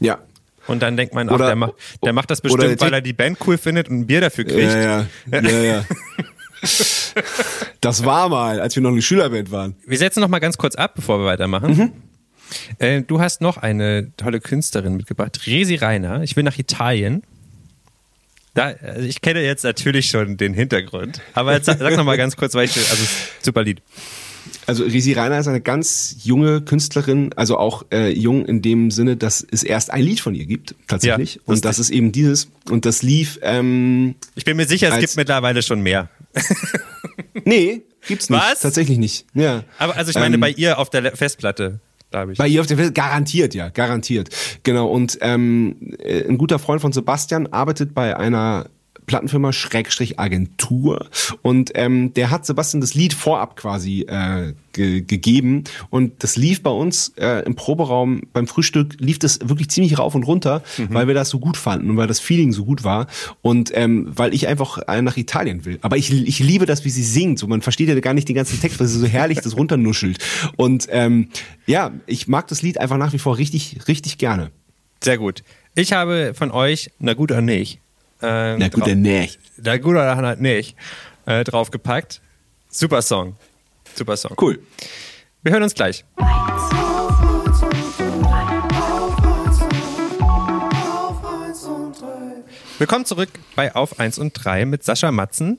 Ja. Und dann denkt man, ach, der, macht, der macht das bestimmt, weil er die Band cool findet und ein Bier dafür kriegt. Ja, ja. ja, ja. [laughs] das war mal, als wir noch eine Schülerband waren. Wir setzen noch mal ganz kurz ab, bevor wir weitermachen. Mhm. Äh, du hast noch eine tolle Künstlerin mitgebracht, Resi Reiner. Ich will nach Italien. Da, also ich kenne jetzt natürlich schon den Hintergrund, aber jetzt sag, noch mal ganz kurz, weil ich, also super Lied. Also Risi Reiner ist eine ganz junge Künstlerin, also auch äh, jung in dem Sinne, dass es erst ein Lied von ihr gibt, tatsächlich. Ja, und das ist eben dieses. Und das lief. Ähm, ich bin mir sicher, es gibt mittlerweile schon mehr. nee, gibt's nicht. Was? Tatsächlich nicht. Ja. Aber also ich meine, ähm, bei ihr auf der Festplatte glaube ich. Bei ihr auf der Welt, garantiert, ja, garantiert. Genau, und ähm, äh, ein guter Freund von Sebastian arbeitet bei einer Plattenfirma Schrägstrich Agentur und ähm, der hat Sebastian das Lied vorab quasi äh, ge gegeben und das lief bei uns äh, im Proberaum beim Frühstück lief das wirklich ziemlich rauf und runter, mhm. weil wir das so gut fanden und weil das Feeling so gut war und ähm, weil ich einfach äh, nach Italien will. Aber ich, ich liebe das, wie sie singt. So man versteht ja gar nicht den ganzen Text, weil sie so herrlich das runternuschelt [laughs] und ähm, ja, ich mag das Lied einfach nach wie vor richtig richtig gerne. Sehr gut. Ich habe von euch, na gut oder nicht, äh, Na gut, dann nicht. Na gut, oder halt nicht. Äh, draufgepackt. Super Song. Super Song. Cool. Wir hören uns gleich. Willkommen zurück bei Auf 1 und 3 mit Sascha Matzen.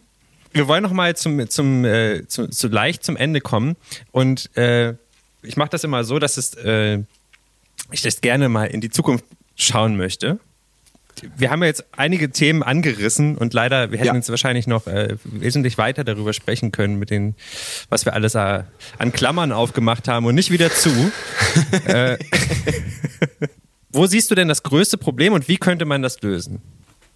Wir wollen noch mal zum, zum, äh, zu, zu leicht zum Ende kommen. Und äh, ich mache das immer so, dass es, äh, ich das gerne mal in die Zukunft schauen möchte wir haben ja jetzt einige Themen angerissen und leider, wir hätten ja. uns wahrscheinlich noch äh, wesentlich weiter darüber sprechen können, mit den, was wir alles äh, an Klammern aufgemacht haben und nicht wieder zu. [laughs] äh, [laughs] wo siehst du denn das größte Problem und wie könnte man das lösen?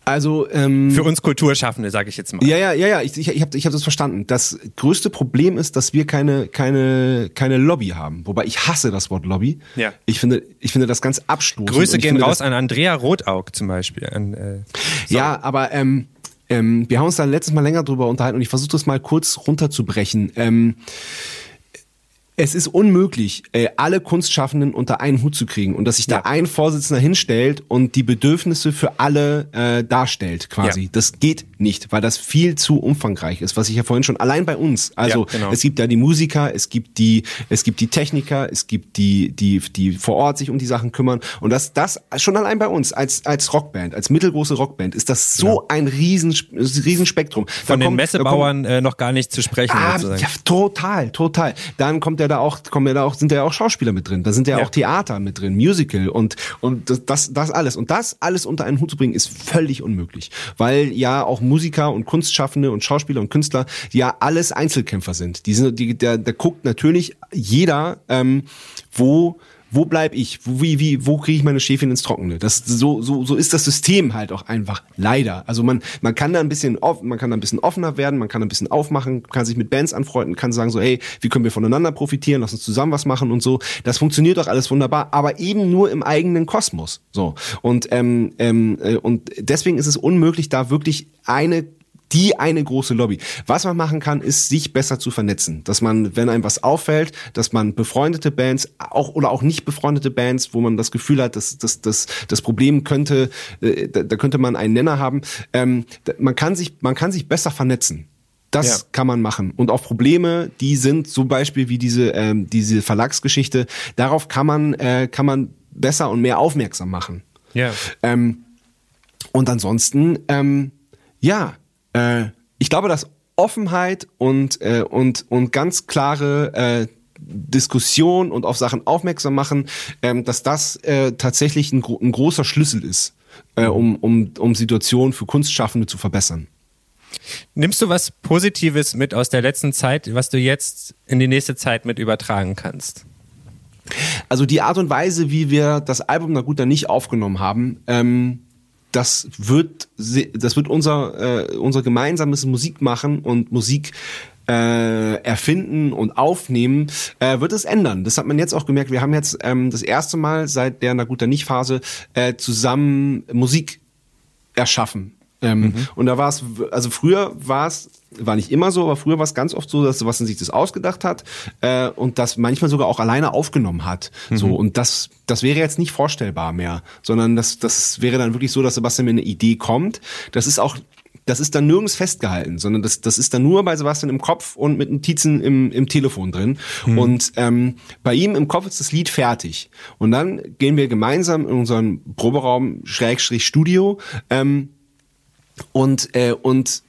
Also ähm, für uns Kulturschaffende, sage ich jetzt mal. Ja, ja, ja, ja. Ich, ich, ich habe ich hab das verstanden. Das größte Problem ist, dass wir keine keine keine Lobby haben. Wobei ich hasse das Wort Lobby. Ja. Ich finde ich finde das ganz abstoßend. Grüße gehen raus an Andrea Rotaug zum Beispiel. An, äh, ja, aber ähm, ähm, wir haben uns da letztes Mal länger drüber unterhalten und ich versuche das mal kurz runterzubrechen. Ähm, es ist unmöglich, äh, alle Kunstschaffenden unter einen Hut zu kriegen und dass sich da ja. ein Vorsitzender hinstellt und die Bedürfnisse für alle äh, darstellt, quasi. Ja. Das geht nicht, weil das viel zu umfangreich ist, was ich ja vorhin schon allein bei uns. Also ja, genau. es gibt ja die Musiker, es gibt die, es gibt die Techniker, es gibt die, die, die vor Ort sich um die Sachen kümmern und das, das schon allein bei uns als als Rockband, als mittelgroße Rockband ist das so ein riesen Riesenspektrum. Von da den kommt, Messebauern kommt, äh, noch gar nicht zu sprechen. Ah, ja, total, total. Dann kommt ja da auch, kommen ja da auch, sind ja auch Schauspieler mit drin, da sind ja, ja. auch Theater mit drin, Musical und, und das, das alles. Und das alles unter einen Hut zu bringen, ist völlig unmöglich. Weil ja auch Musiker und Kunstschaffende und Schauspieler und Künstler, ja alles Einzelkämpfer sind. Die sind, die, der, der guckt natürlich jeder, ähm, wo wo bleib ich? Wo, wie, wie, wo kriege ich meine Schäfchen ins Trockene? Das, so, so, so ist das System halt auch einfach. Leider. Also man, man kann da ein bisschen off, man kann da ein bisschen offener werden, man kann ein bisschen aufmachen, kann sich mit Bands anfreunden, kann sagen so, hey, wie können wir voneinander profitieren, lass uns zusammen was machen und so. Das funktioniert doch alles wunderbar, aber eben nur im eigenen Kosmos. So. Und, ähm, ähm, äh, und deswegen ist es unmöglich, da wirklich eine die eine große Lobby. Was man machen kann, ist sich besser zu vernetzen, dass man, wenn einem was auffällt, dass man befreundete Bands auch oder auch nicht befreundete Bands, wo man das Gefühl hat, dass das das das Problem könnte, äh, da, da könnte man einen Nenner haben. Ähm, man kann sich man kann sich besser vernetzen. Das ja. kann man machen. Und auch Probleme, die sind zum Beispiel wie diese ähm, diese Verlagsgeschichte. Darauf kann man äh, kann man besser und mehr aufmerksam machen. Ja. Ähm, und ansonsten, ähm, ja, äh, ich glaube, dass Offenheit und, äh, und, und ganz klare äh, Diskussion und auf Sachen aufmerksam machen, ähm, dass das äh, tatsächlich ein, ein großer Schlüssel ist, äh, um, um, um Situationen für Kunstschaffende zu verbessern. Nimmst du was Positives mit aus der letzten Zeit, was du jetzt in die nächste Zeit mit übertragen kannst? Also die Art und Weise, wie wir das Album Na gut dann nicht aufgenommen haben, ähm, das wird, das wird unser, äh, unser gemeinsames Musik machen und Musik äh, erfinden und aufnehmen, äh, wird es ändern. Das hat man jetzt auch gemerkt. Wir haben jetzt ähm, das erste Mal seit der Na guter Nicht-Phase äh, zusammen Musik erschaffen. Ähm, mhm. Und da war es, also früher war es, war nicht immer so, aber früher war es ganz oft so, dass Sebastian sich das ausgedacht hat äh, und das manchmal sogar auch alleine aufgenommen hat. Mhm. So und das, das wäre jetzt nicht vorstellbar mehr, sondern das, das wäre dann wirklich so, dass Sebastian mit einer Idee kommt. Das ist auch das ist dann nirgends festgehalten, sondern das, das ist dann nur bei Sebastian im Kopf und mit Notizen im, im Telefon drin. Mhm. Und ähm, bei ihm im Kopf ist das Lied fertig. Und dann gehen wir gemeinsam in unseren Proberaum Schrägstrich Studio ähm, und, äh, und,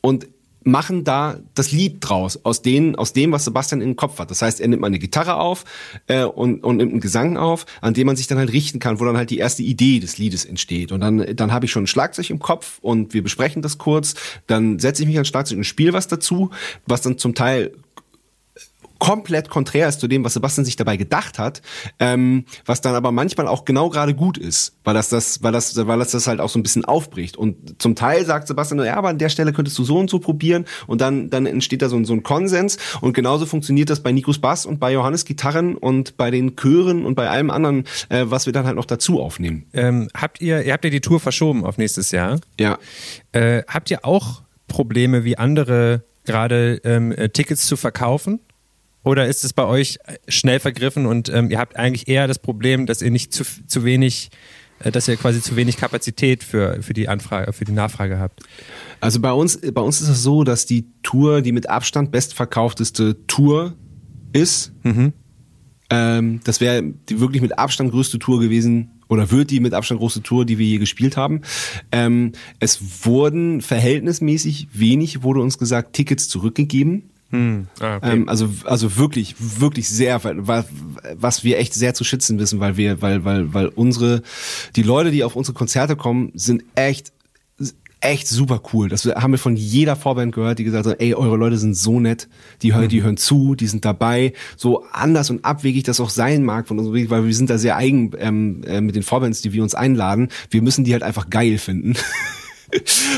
und machen da das Lied draus, aus, denen, aus dem, was Sebastian den Kopf hat. Das heißt, er nimmt mal eine Gitarre auf äh, und, und nimmt einen Gesang auf, an dem man sich dann halt richten kann, wo dann halt die erste Idee des Liedes entsteht. Und dann, dann habe ich schon ein Schlagzeug im Kopf und wir besprechen das kurz. Dann setze ich mich ans Schlagzeug und spiele was dazu, was dann zum Teil komplett konträr ist zu dem, was Sebastian sich dabei gedacht hat, ähm, was dann aber manchmal auch genau gerade gut ist, weil das das, weil das, weil das das halt auch so ein bisschen aufbricht. Und zum Teil sagt Sebastian, ja, aber an der Stelle könntest du so und so probieren und dann dann entsteht da so, ein so ein Konsens und genauso funktioniert das bei Nikos Bass und bei Johannes Gitarren und bei den Chören und bei allem anderen, äh, was wir dann halt noch dazu aufnehmen. Ähm, habt ihr, ihr habt ja die Tour verschoben auf nächstes Jahr? Ja. Äh, habt ihr auch Probleme wie andere gerade ähm, äh, Tickets zu verkaufen? Oder ist es bei euch schnell vergriffen und ähm, ihr habt eigentlich eher das Problem, dass ihr nicht zu, zu wenig, äh, dass ihr quasi zu wenig Kapazität für, für die Anfrage, für die Nachfrage habt? Also bei uns, bei uns ist es so, dass die Tour die mit Abstand bestverkaufteste Tour ist. Mhm. Ähm, das wäre die wirklich mit Abstand größte Tour gewesen oder wird die mit Abstand große Tour, die wir je gespielt haben. Ähm, es wurden verhältnismäßig wenig, wurde uns gesagt, Tickets zurückgegeben. Hm. Ah, okay. ähm, also also wirklich wirklich sehr was wir echt sehr zu schützen wissen, weil wir weil weil weil unsere die Leute, die auf unsere Konzerte kommen, sind echt echt super cool. Das haben wir von jeder Vorband gehört, die gesagt hat, ey, eure Leute sind so nett, die hören, die hören zu, die sind dabei. So anders und abwegig das auch sein mag von uns, weil wir sind da sehr eigen ähm, äh, mit den Vorbands, die wir uns einladen. Wir müssen die halt einfach geil finden. [laughs]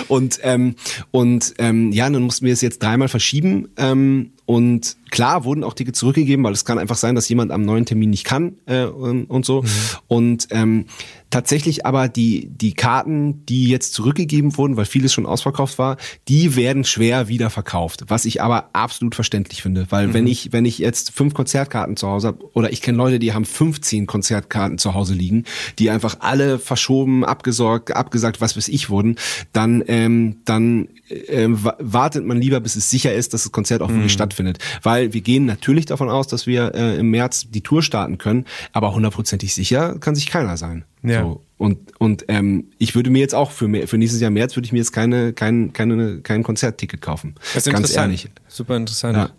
und ähm, und ähm, ja, dann mussten wir es jetzt dreimal verschieben ähm, und klar wurden auch Tickets zurückgegeben, weil es kann einfach sein, dass jemand am neuen Termin nicht kann äh, und, und so. Mhm. Und ähm, tatsächlich aber die die Karten, die jetzt zurückgegeben wurden, weil vieles schon ausverkauft war, die werden schwer wieder verkauft, was ich aber absolut verständlich finde, weil mhm. wenn ich wenn ich jetzt fünf Konzertkarten zu Hause habe oder ich kenne Leute, die haben 15 Konzertkarten zu Hause liegen, die einfach alle verschoben, abgesorgt, abgesagt, was weiß ich wurden, dann ähm, dann äh, wartet man lieber, bis es sicher ist, dass das Konzert auch wirklich mhm. stattfindet. Weil wir gehen natürlich davon aus, dass wir äh, im März die Tour starten können, aber hundertprozentig sicher kann sich keiner sein. Ja. So. Und, und ähm, ich würde mir jetzt auch für, für nächstes Jahr März würde ich mir jetzt keine, kein, keine, kein Konzertticket kaufen. Das ist Ganz ehrlich. Super interessant. Ja.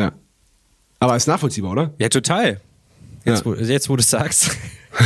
ja. Aber ist nachvollziehbar, oder? Ja, total. Jetzt, ja. wo, jetzt wo du sagst. [laughs]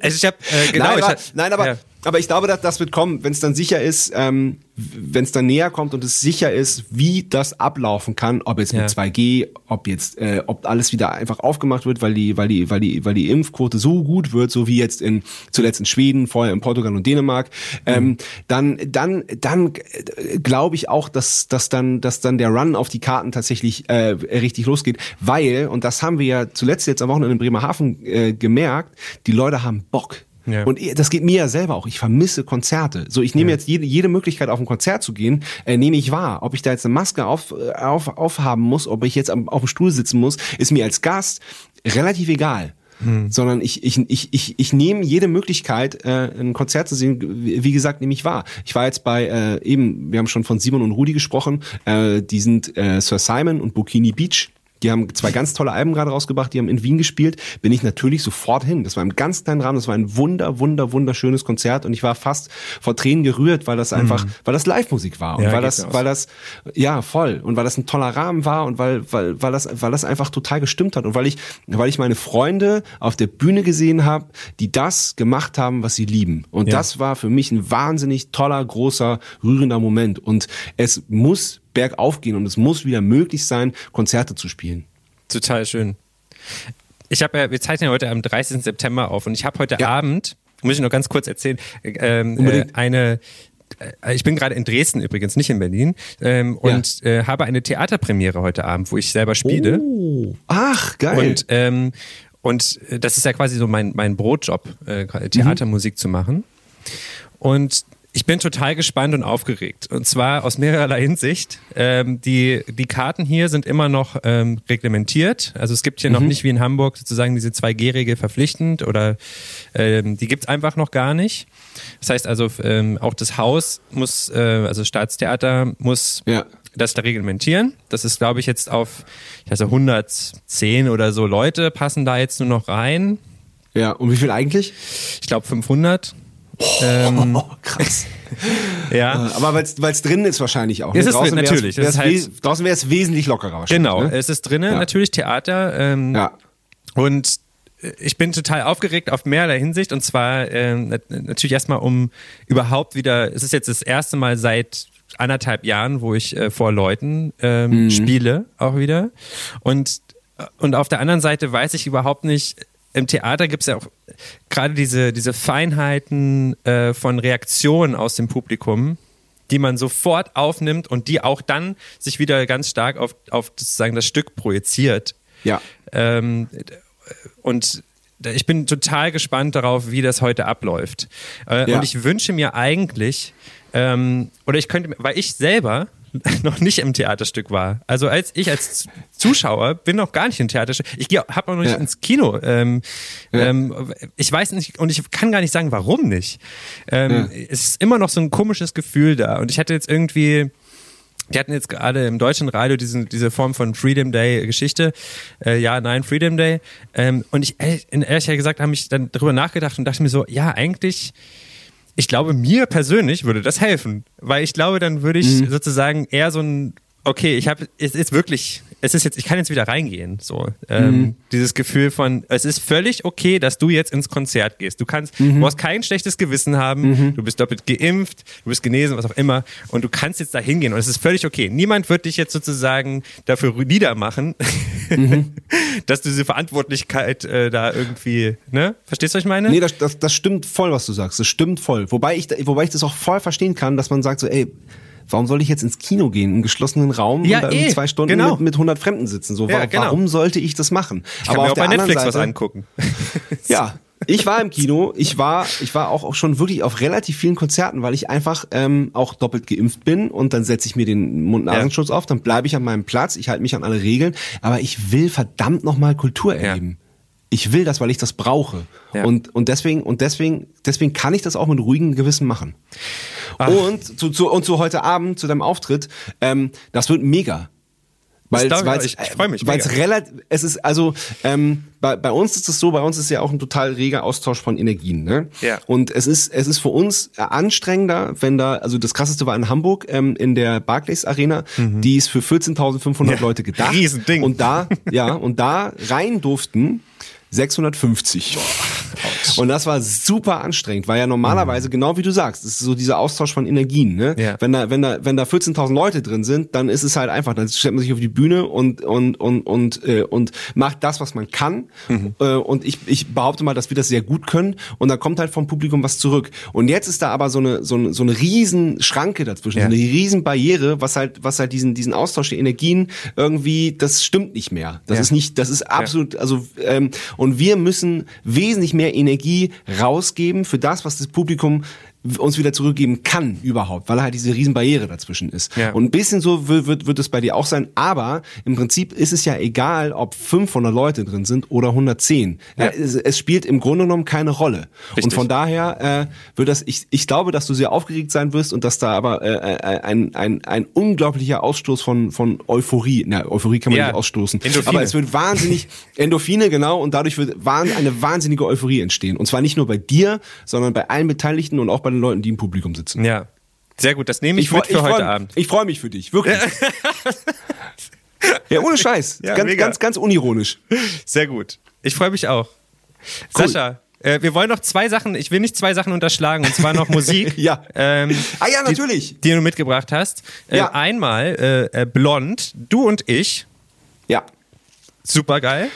also ich hab, äh, genau, nein, ich aber, nein, aber, ja. Aber ich glaube, dass das wird kommen, wenn es dann sicher ist, ähm, wenn es dann näher kommt und es sicher ist, wie das ablaufen kann, ob jetzt mit ja. 2G, ob jetzt, äh, ob alles wieder einfach aufgemacht wird, weil die, weil die, weil die, weil die Impfquote so gut wird, so wie jetzt in zuletzt in Schweden, vorher in Portugal und Dänemark, mhm. ähm, dann, dann, dann äh, glaube ich auch, dass, dass dann, dass dann der Run auf die Karten tatsächlich äh, richtig losgeht, weil und das haben wir ja zuletzt jetzt am Wochenende in Bremerhaven äh, gemerkt, die Leute haben Bock ja. Und das geht mir ja selber auch. Ich vermisse Konzerte. So, ich nehme ja. jetzt jede, jede Möglichkeit, auf ein Konzert zu gehen, äh, nehme ich wahr. Ob ich da jetzt eine Maske auf, äh, auf, aufhaben muss, ob ich jetzt am, auf dem Stuhl sitzen muss, ist mir als Gast relativ egal. Hm. Sondern ich, ich, ich, ich, ich nehme jede Möglichkeit, äh, ein Konzert zu sehen, wie gesagt, nehme ich wahr. Ich war jetzt bei, äh, eben, wir haben schon von Simon und Rudi gesprochen, äh, die sind äh, Sir Simon und Bikini Beach die haben zwei ganz tolle Alben gerade rausgebracht, die haben in Wien gespielt. Bin ich natürlich sofort hin. Das war im ganz kleinen Rahmen, das war ein wunder, wunder, wunderschönes Konzert und ich war fast vor Tränen gerührt, weil das einfach, mhm. weil das Live-Musik war und ja, weil das, aus. weil das, ja, voll und weil das ein toller Rahmen war und weil, weil, weil das, weil das einfach total gestimmt hat und weil ich, weil ich meine Freunde auf der Bühne gesehen habe, die das gemacht haben, was sie lieben. Und ja. das war für mich ein wahnsinnig toller, großer, rührender Moment und es muss bergauf gehen und es muss wieder möglich sein, Konzerte zu spielen. Total schön. Ich habe ja, wir zeichnen ja heute am 30. September auf und ich habe heute ja. Abend, muss ich noch ganz kurz erzählen, ähm, äh, eine äh, ich bin gerade in Dresden übrigens, nicht in Berlin, ähm, und ja. äh, habe eine Theaterpremiere heute Abend, wo ich selber spiele. Oh. Ach, geil. Und, ähm, und äh, das ist ja quasi so mein, mein Brotjob, äh, Theatermusik mhm. zu machen. Und ich bin total gespannt und aufgeregt. Und zwar aus mehrerlei Hinsicht. Ähm, die, die Karten hier sind immer noch ähm, reglementiert. Also es gibt hier mhm. noch nicht wie in Hamburg sozusagen diese 2G-Regel verpflichtend oder ähm, die gibt's einfach noch gar nicht. Das heißt also, ähm, auch das Haus muss, äh, also Staatstheater muss ja. das da reglementieren. Das ist, glaube ich, jetzt auf also 110 oder so Leute passen da jetzt nur noch rein. Ja, und wie viel eigentlich? Ich glaube 500. Ähm, [laughs] oh, krass. [laughs] ja. Äh, aber weil es drin ist wahrscheinlich auch. Ne? Ist es draußen natürlich. Wär's, wär's halt, draußen wäre es wesentlich lockerer wahrscheinlich. Genau, ne? es ist drinnen ja. natürlich Theater. Ähm, ja. Und äh, ich bin total aufgeregt auf mehrerlei Hinsicht und zwar ähm, natürlich erstmal um überhaupt wieder, es ist jetzt das erste Mal seit anderthalb Jahren, wo ich äh, vor Leuten ähm, mhm. spiele, auch wieder. Und, äh, und auf der anderen Seite weiß ich überhaupt nicht, im Theater gibt es ja auch gerade diese, diese Feinheiten äh, von Reaktionen aus dem Publikum, die man sofort aufnimmt und die auch dann sich wieder ganz stark auf, auf sozusagen das Stück projiziert. Ja. Ähm, und ich bin total gespannt darauf, wie das heute abläuft. Äh, ja. Und ich wünsche mir eigentlich, ähm, oder ich könnte, weil ich selber [laughs] noch nicht im Theaterstück war. Also als ich als Zuschauer bin noch gar nicht im Theaterstück. Ich habe noch nicht ja. ins Kino. Ähm, ja. ähm, ich weiß nicht und ich kann gar nicht sagen, warum nicht. Ähm, ja. Es ist immer noch so ein komisches Gefühl da. Und ich hatte jetzt irgendwie die hatten jetzt gerade im deutschen Radio diesen, diese Form von Freedom Day Geschichte. Äh, ja, nein, Freedom Day. Ähm, und ich, ehrlich gesagt, habe ich dann darüber nachgedacht und dachte mir so, ja, eigentlich ich glaube, mir persönlich würde das helfen, weil ich glaube, dann würde ich mhm. sozusagen eher so ein okay, ich habe, es ist wirklich, es ist jetzt, ich kann jetzt wieder reingehen. So, ähm, mhm. dieses Gefühl von, es ist völlig okay, dass du jetzt ins Konzert gehst. Du kannst, mhm. du musst kein schlechtes Gewissen haben. Mhm. Du bist doppelt geimpft, du bist genesen, was auch immer, und du kannst jetzt da hingehen und es ist völlig okay. Niemand wird dich jetzt sozusagen dafür niedermachen, mhm. [laughs] dass du diese Verantwortlichkeit äh, da irgendwie, ne? Verstehst du, was ich meine? Nee, das, das, das stimmt voll, was du sagst. Das stimmt voll. Wobei ich, wobei ich das auch voll verstehen kann, dass man sagt so, ey, warum soll ich jetzt ins Kino gehen, im geschlossenen Raum ja, und da eh, zwei Stunden genau. mit, mit 100 Fremden sitzen? So, ja, genau. warum sollte ich das machen? Ich kann Aber mir auch bei Netflix Seite, was angucken. [laughs] [laughs] ja, ich war im Kino, ich war, ich war auch, auch schon wirklich auf relativ vielen Konzerten, weil ich einfach ähm, auch doppelt geimpft bin und dann setze ich mir den Mund-Nasenschutz ja. auf, dann bleibe ich an meinem Platz, ich halte mich an alle Regeln, aber ich will verdammt nochmal Kultur erleben. Ja ich will das, weil ich das brauche. Ja. Und, und deswegen, und deswegen, deswegen kann ich das auch mit ruhigem Gewissen machen. Ach. Und zu, zu, und zu heute Abend, zu deinem Auftritt, ähm, das wird mega. Weil ich, ich freue mich. Weil es relativ, es ist also ähm, bei, bei uns ist es so, bei uns ist ja auch ein total reger Austausch von Energien. Ne? Ja. Und es ist es ist für uns anstrengender, wenn da also das krasseste war in Hamburg ähm, in der Barclays Arena, mhm. die ist für 14.500 ja. Leute gedacht. Riesending. Und da ja und da rein durften 650. Und das war super anstrengend, weil ja normalerweise, mhm. genau wie du sagst, es ist so dieser Austausch von Energien. Ne? Ja. Wenn da, wenn da, wenn da 14.000 Leute drin sind, dann ist es halt einfach, dann stellt man sich auf die Bühne und und und und äh, und macht das, was man kann. Mhm. Äh, und ich, ich behaupte mal, dass wir das sehr gut können. Und dann kommt halt vom Publikum was zurück. Und jetzt ist da aber so eine so eine, so eine riesen Schranke dazwischen, ja. so eine riesen Barriere, was halt was halt diesen diesen Austausch der Energien irgendwie, das stimmt nicht mehr. Das ja. ist nicht, das ist absolut, also ähm, und wir müssen wesentlich mehr Energie rausgeben für das, was das Publikum uns wieder zurückgeben kann überhaupt, weil halt diese Riesenbarriere dazwischen ist. Ja. Und ein bisschen so wird, wird, wird es bei dir auch sein, aber im Prinzip ist es ja egal, ob 500 Leute drin sind oder 110. Ja. Es, es, spielt im Grunde genommen keine Rolle. Richtig. Und von daher äh, wird das, ich, ich glaube, dass du sehr aufgeregt sein wirst und dass da aber äh, äh ein, ein, ein unglaublicher Ausstoß von, von Euphorie, na, Euphorie kann man ja. nicht ausstoßen, Endorphine. aber es wird wahnsinnig, Endorphine genau, und dadurch wird eine wahnsinnige Euphorie entstehen. Und zwar nicht nur bei dir, sondern bei allen Beteiligten und auch bei den Leuten, die im Publikum sitzen. Ja. Sehr gut, das nehme ich, ich mit für ich heute freu, Abend. Ich freue mich für dich, wirklich. ja, ohne Scheiß. [laughs] Ja, ganz, mega. ganz, ganz unironisch. Sehr gut. Ich freue mich auch. Cool. Sascha, äh, wir wollen noch zwei Sachen, ich will nicht zwei Sachen unterschlagen, und zwar noch [laughs] Musik. ja. Ähm, ah ja, natürlich. Die, die, du mitgebracht hast. Äh, ja. Einmal äh, Blond, du und ich. Ja. Super geil.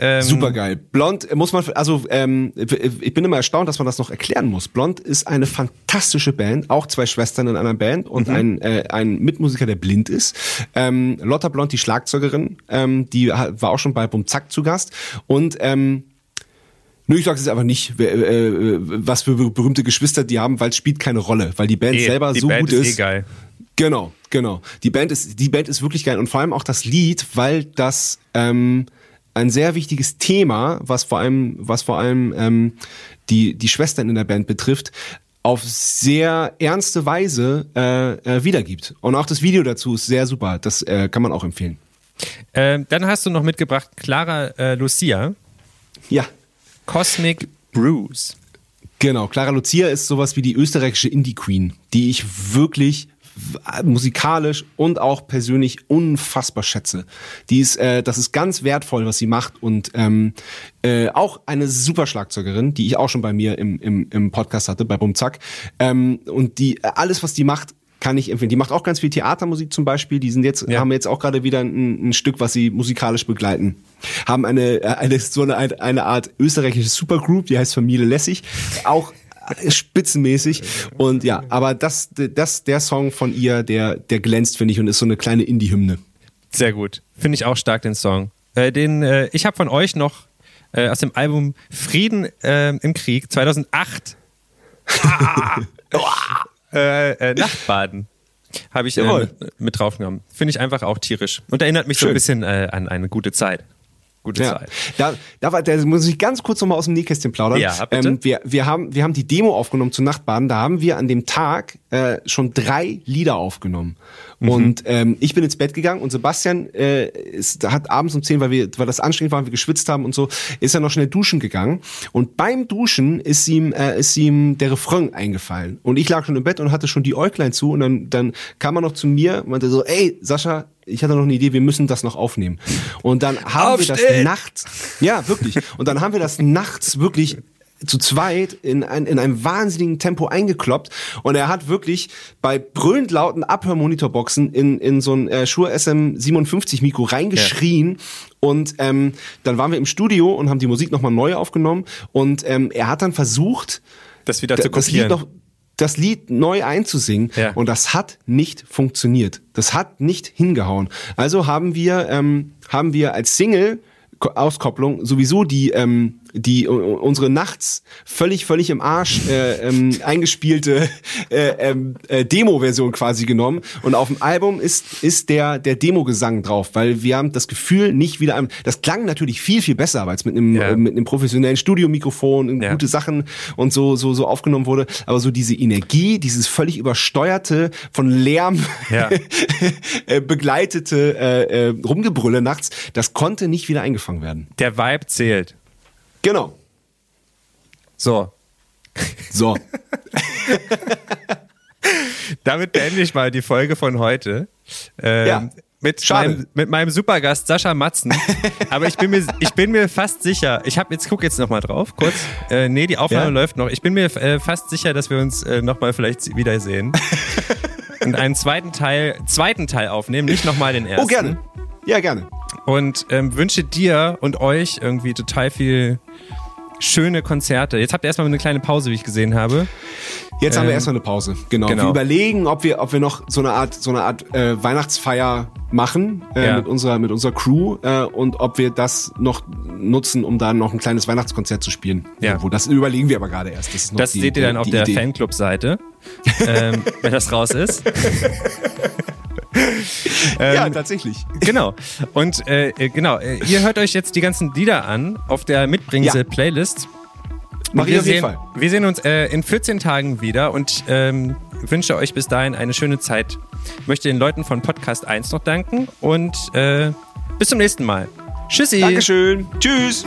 Ähm, Super geil. Blond muss man, also ähm, ich bin immer erstaunt, dass man das noch erklären muss. Blond ist eine fantastische Band, auch zwei Schwestern in einer Band und mhm. ein, äh, ein Mitmusiker, der blind ist. Ähm, Lotta Blond, die Schlagzeugerin, ähm, die war auch schon bei Bum Zack zu Gast und ähm, Nö, ich sage es einfach nicht, äh, was für berühmte Geschwister die haben, weil es spielt keine Rolle, weil die Band e, selber die so Band gut ist. ist. Eh geil. Genau, genau. Die Band ist, die Band ist wirklich geil und vor allem auch das Lied, weil das ähm, ein sehr wichtiges Thema, was vor allem, was vor allem ähm, die, die Schwestern in der Band betrifft, auf sehr ernste Weise äh, äh, wiedergibt. Und auch das Video dazu ist sehr super. Das äh, kann man auch empfehlen. Ähm, dann hast du noch mitgebracht Clara äh, Lucia. Ja. Cosmic Bruce. Genau, Clara Lucia ist sowas wie die österreichische Indie Queen, die ich wirklich musikalisch und auch persönlich unfassbar schätze. Die ist, äh, das ist ganz wertvoll, was sie macht und ähm, äh, auch eine super Schlagzeugerin, die ich auch schon bei mir im, im, im Podcast hatte, bei Bumzack. Ähm, und die äh, alles, was die macht, kann ich empfehlen. Die macht auch ganz viel Theatermusik zum Beispiel. Die sind jetzt, ja. haben jetzt auch gerade wieder ein, ein, Stück, was sie musikalisch begleiten. Haben eine, äh, eine so eine, eine Art österreichische Supergroup, die heißt Familie Lässig. Auch spitzenmäßig. Und ja, aber das, das, der Song von ihr, der, der glänzt, finde ich, und ist so eine kleine Indie-Hymne. Sehr gut. Finde ich auch stark, den Song. Äh, den, äh, ich habe von euch noch äh, aus dem Album Frieden äh, im Krieg 2008 [laughs] ah, äh, äh, Nachtbaden habe ich äh, mit draufgenommen. Finde ich einfach auch tierisch. Und erinnert mich Schön. so ein bisschen äh, an eine gute Zeit gute ja. Zeit. Da, da, war, da muss ich ganz kurz nochmal aus dem Nähkästchen plaudern. Ja, bitte. Ähm, wir, wir, haben, wir haben die Demo aufgenommen zu Nachtbaden. Da haben wir an dem Tag äh, schon drei Lieder aufgenommen. Mhm. Und ähm, ich bin ins Bett gegangen und Sebastian äh, ist, hat abends um zehn, weil wir, weil das anstrengend war, wir geschwitzt haben und so, ist er noch schnell duschen gegangen. Und beim Duschen ist ihm, äh, ist ihm der Refrain eingefallen. Und ich lag schon im Bett und hatte schon die Äuglein zu. Und dann, dann kam er noch zu mir und meinte so, ey, Sascha, ich hatte noch eine Idee, wir müssen das noch aufnehmen. Und dann haben Aufstehen. wir das nachts, ja, wirklich. Und dann haben wir das nachts wirklich zu zweit in, ein, in einem wahnsinnigen Tempo eingekloppt und er hat wirklich bei brüllend lauten Abhörmonitorboxen in, in so ein äh, Shure SM57 Mikro reingeschrien ja. und ähm, dann waren wir im Studio und haben die Musik nochmal neu aufgenommen und ähm, er hat dann versucht, das wieder zu kopieren. Das Lied noch, das Lied neu einzusingen ja. und das hat nicht funktioniert. Das hat nicht hingehauen. Also haben wir ähm, haben wir als Single Auskopplung sowieso die ähm, die unsere nachts völlig völlig im Arsch äh, ähm, eingespielte [laughs] äh, ähm, äh, Demo-Version quasi genommen und auf dem Album ist ist der der Demo-Gesang drauf, weil wir haben das Gefühl nicht wieder das klang natürlich viel viel besser als mit einem ja. äh, mit einem professionellen Studiomikrofon ja. gute Sachen und so so so aufgenommen wurde, aber so diese Energie, dieses völlig übersteuerte von Lärm ja. [laughs] Äh, begleitete äh, äh, Rumgebrülle nachts, das konnte nicht wieder eingefangen werden. Der Vibe zählt. Genau. So. So. [laughs] Damit beende ich mal die Folge von heute. Ähm, ja. mit, meinem, mit meinem Supergast Sascha Matzen. Aber ich bin mir, ich bin mir fast sicher, ich habe jetzt guck jetzt noch mal drauf, kurz. Äh, nee, die Aufnahme ja? läuft noch. Ich bin mir äh, fast sicher, dass wir uns äh, noch mal vielleicht wiedersehen. [laughs] und einen zweiten Teil, zweiten Teil aufnehmen, nicht noch mal den ersten. Oh, gerne. Ja, gerne. Und ähm, wünsche dir und euch irgendwie total viel schöne Konzerte. Jetzt habt ihr erstmal eine kleine Pause, wie ich gesehen habe. Jetzt ähm, haben wir ähm, erstmal eine Pause. Genau. genau. Wir überlegen, ob wir, ob wir noch so eine Art, so eine Art äh, Weihnachtsfeier machen äh, ja. mit unserer mit unserer Crew äh, und ob wir das noch nutzen, um da noch ein kleines Weihnachtskonzert zu spielen. Ja. Wo das überlegen wir aber gerade erst. Das, das die, seht ihr dann auf der Fanclub-Seite, ähm, wenn das raus ist. [laughs] [laughs] ähm, ja, tatsächlich. Genau. Und äh, äh, genau, äh, ihr hört euch jetzt die ganzen Lieder an auf der Mitbringsel-Playlist. Ja. Mach wir sehen. Wir sehen uns äh, in 14 Tagen wieder und ähm, wünsche euch bis dahin eine schöne Zeit. Ich möchte den Leuten von Podcast 1 noch danken und äh, bis zum nächsten Mal. Tschüssi. Dankeschön. Tschüss.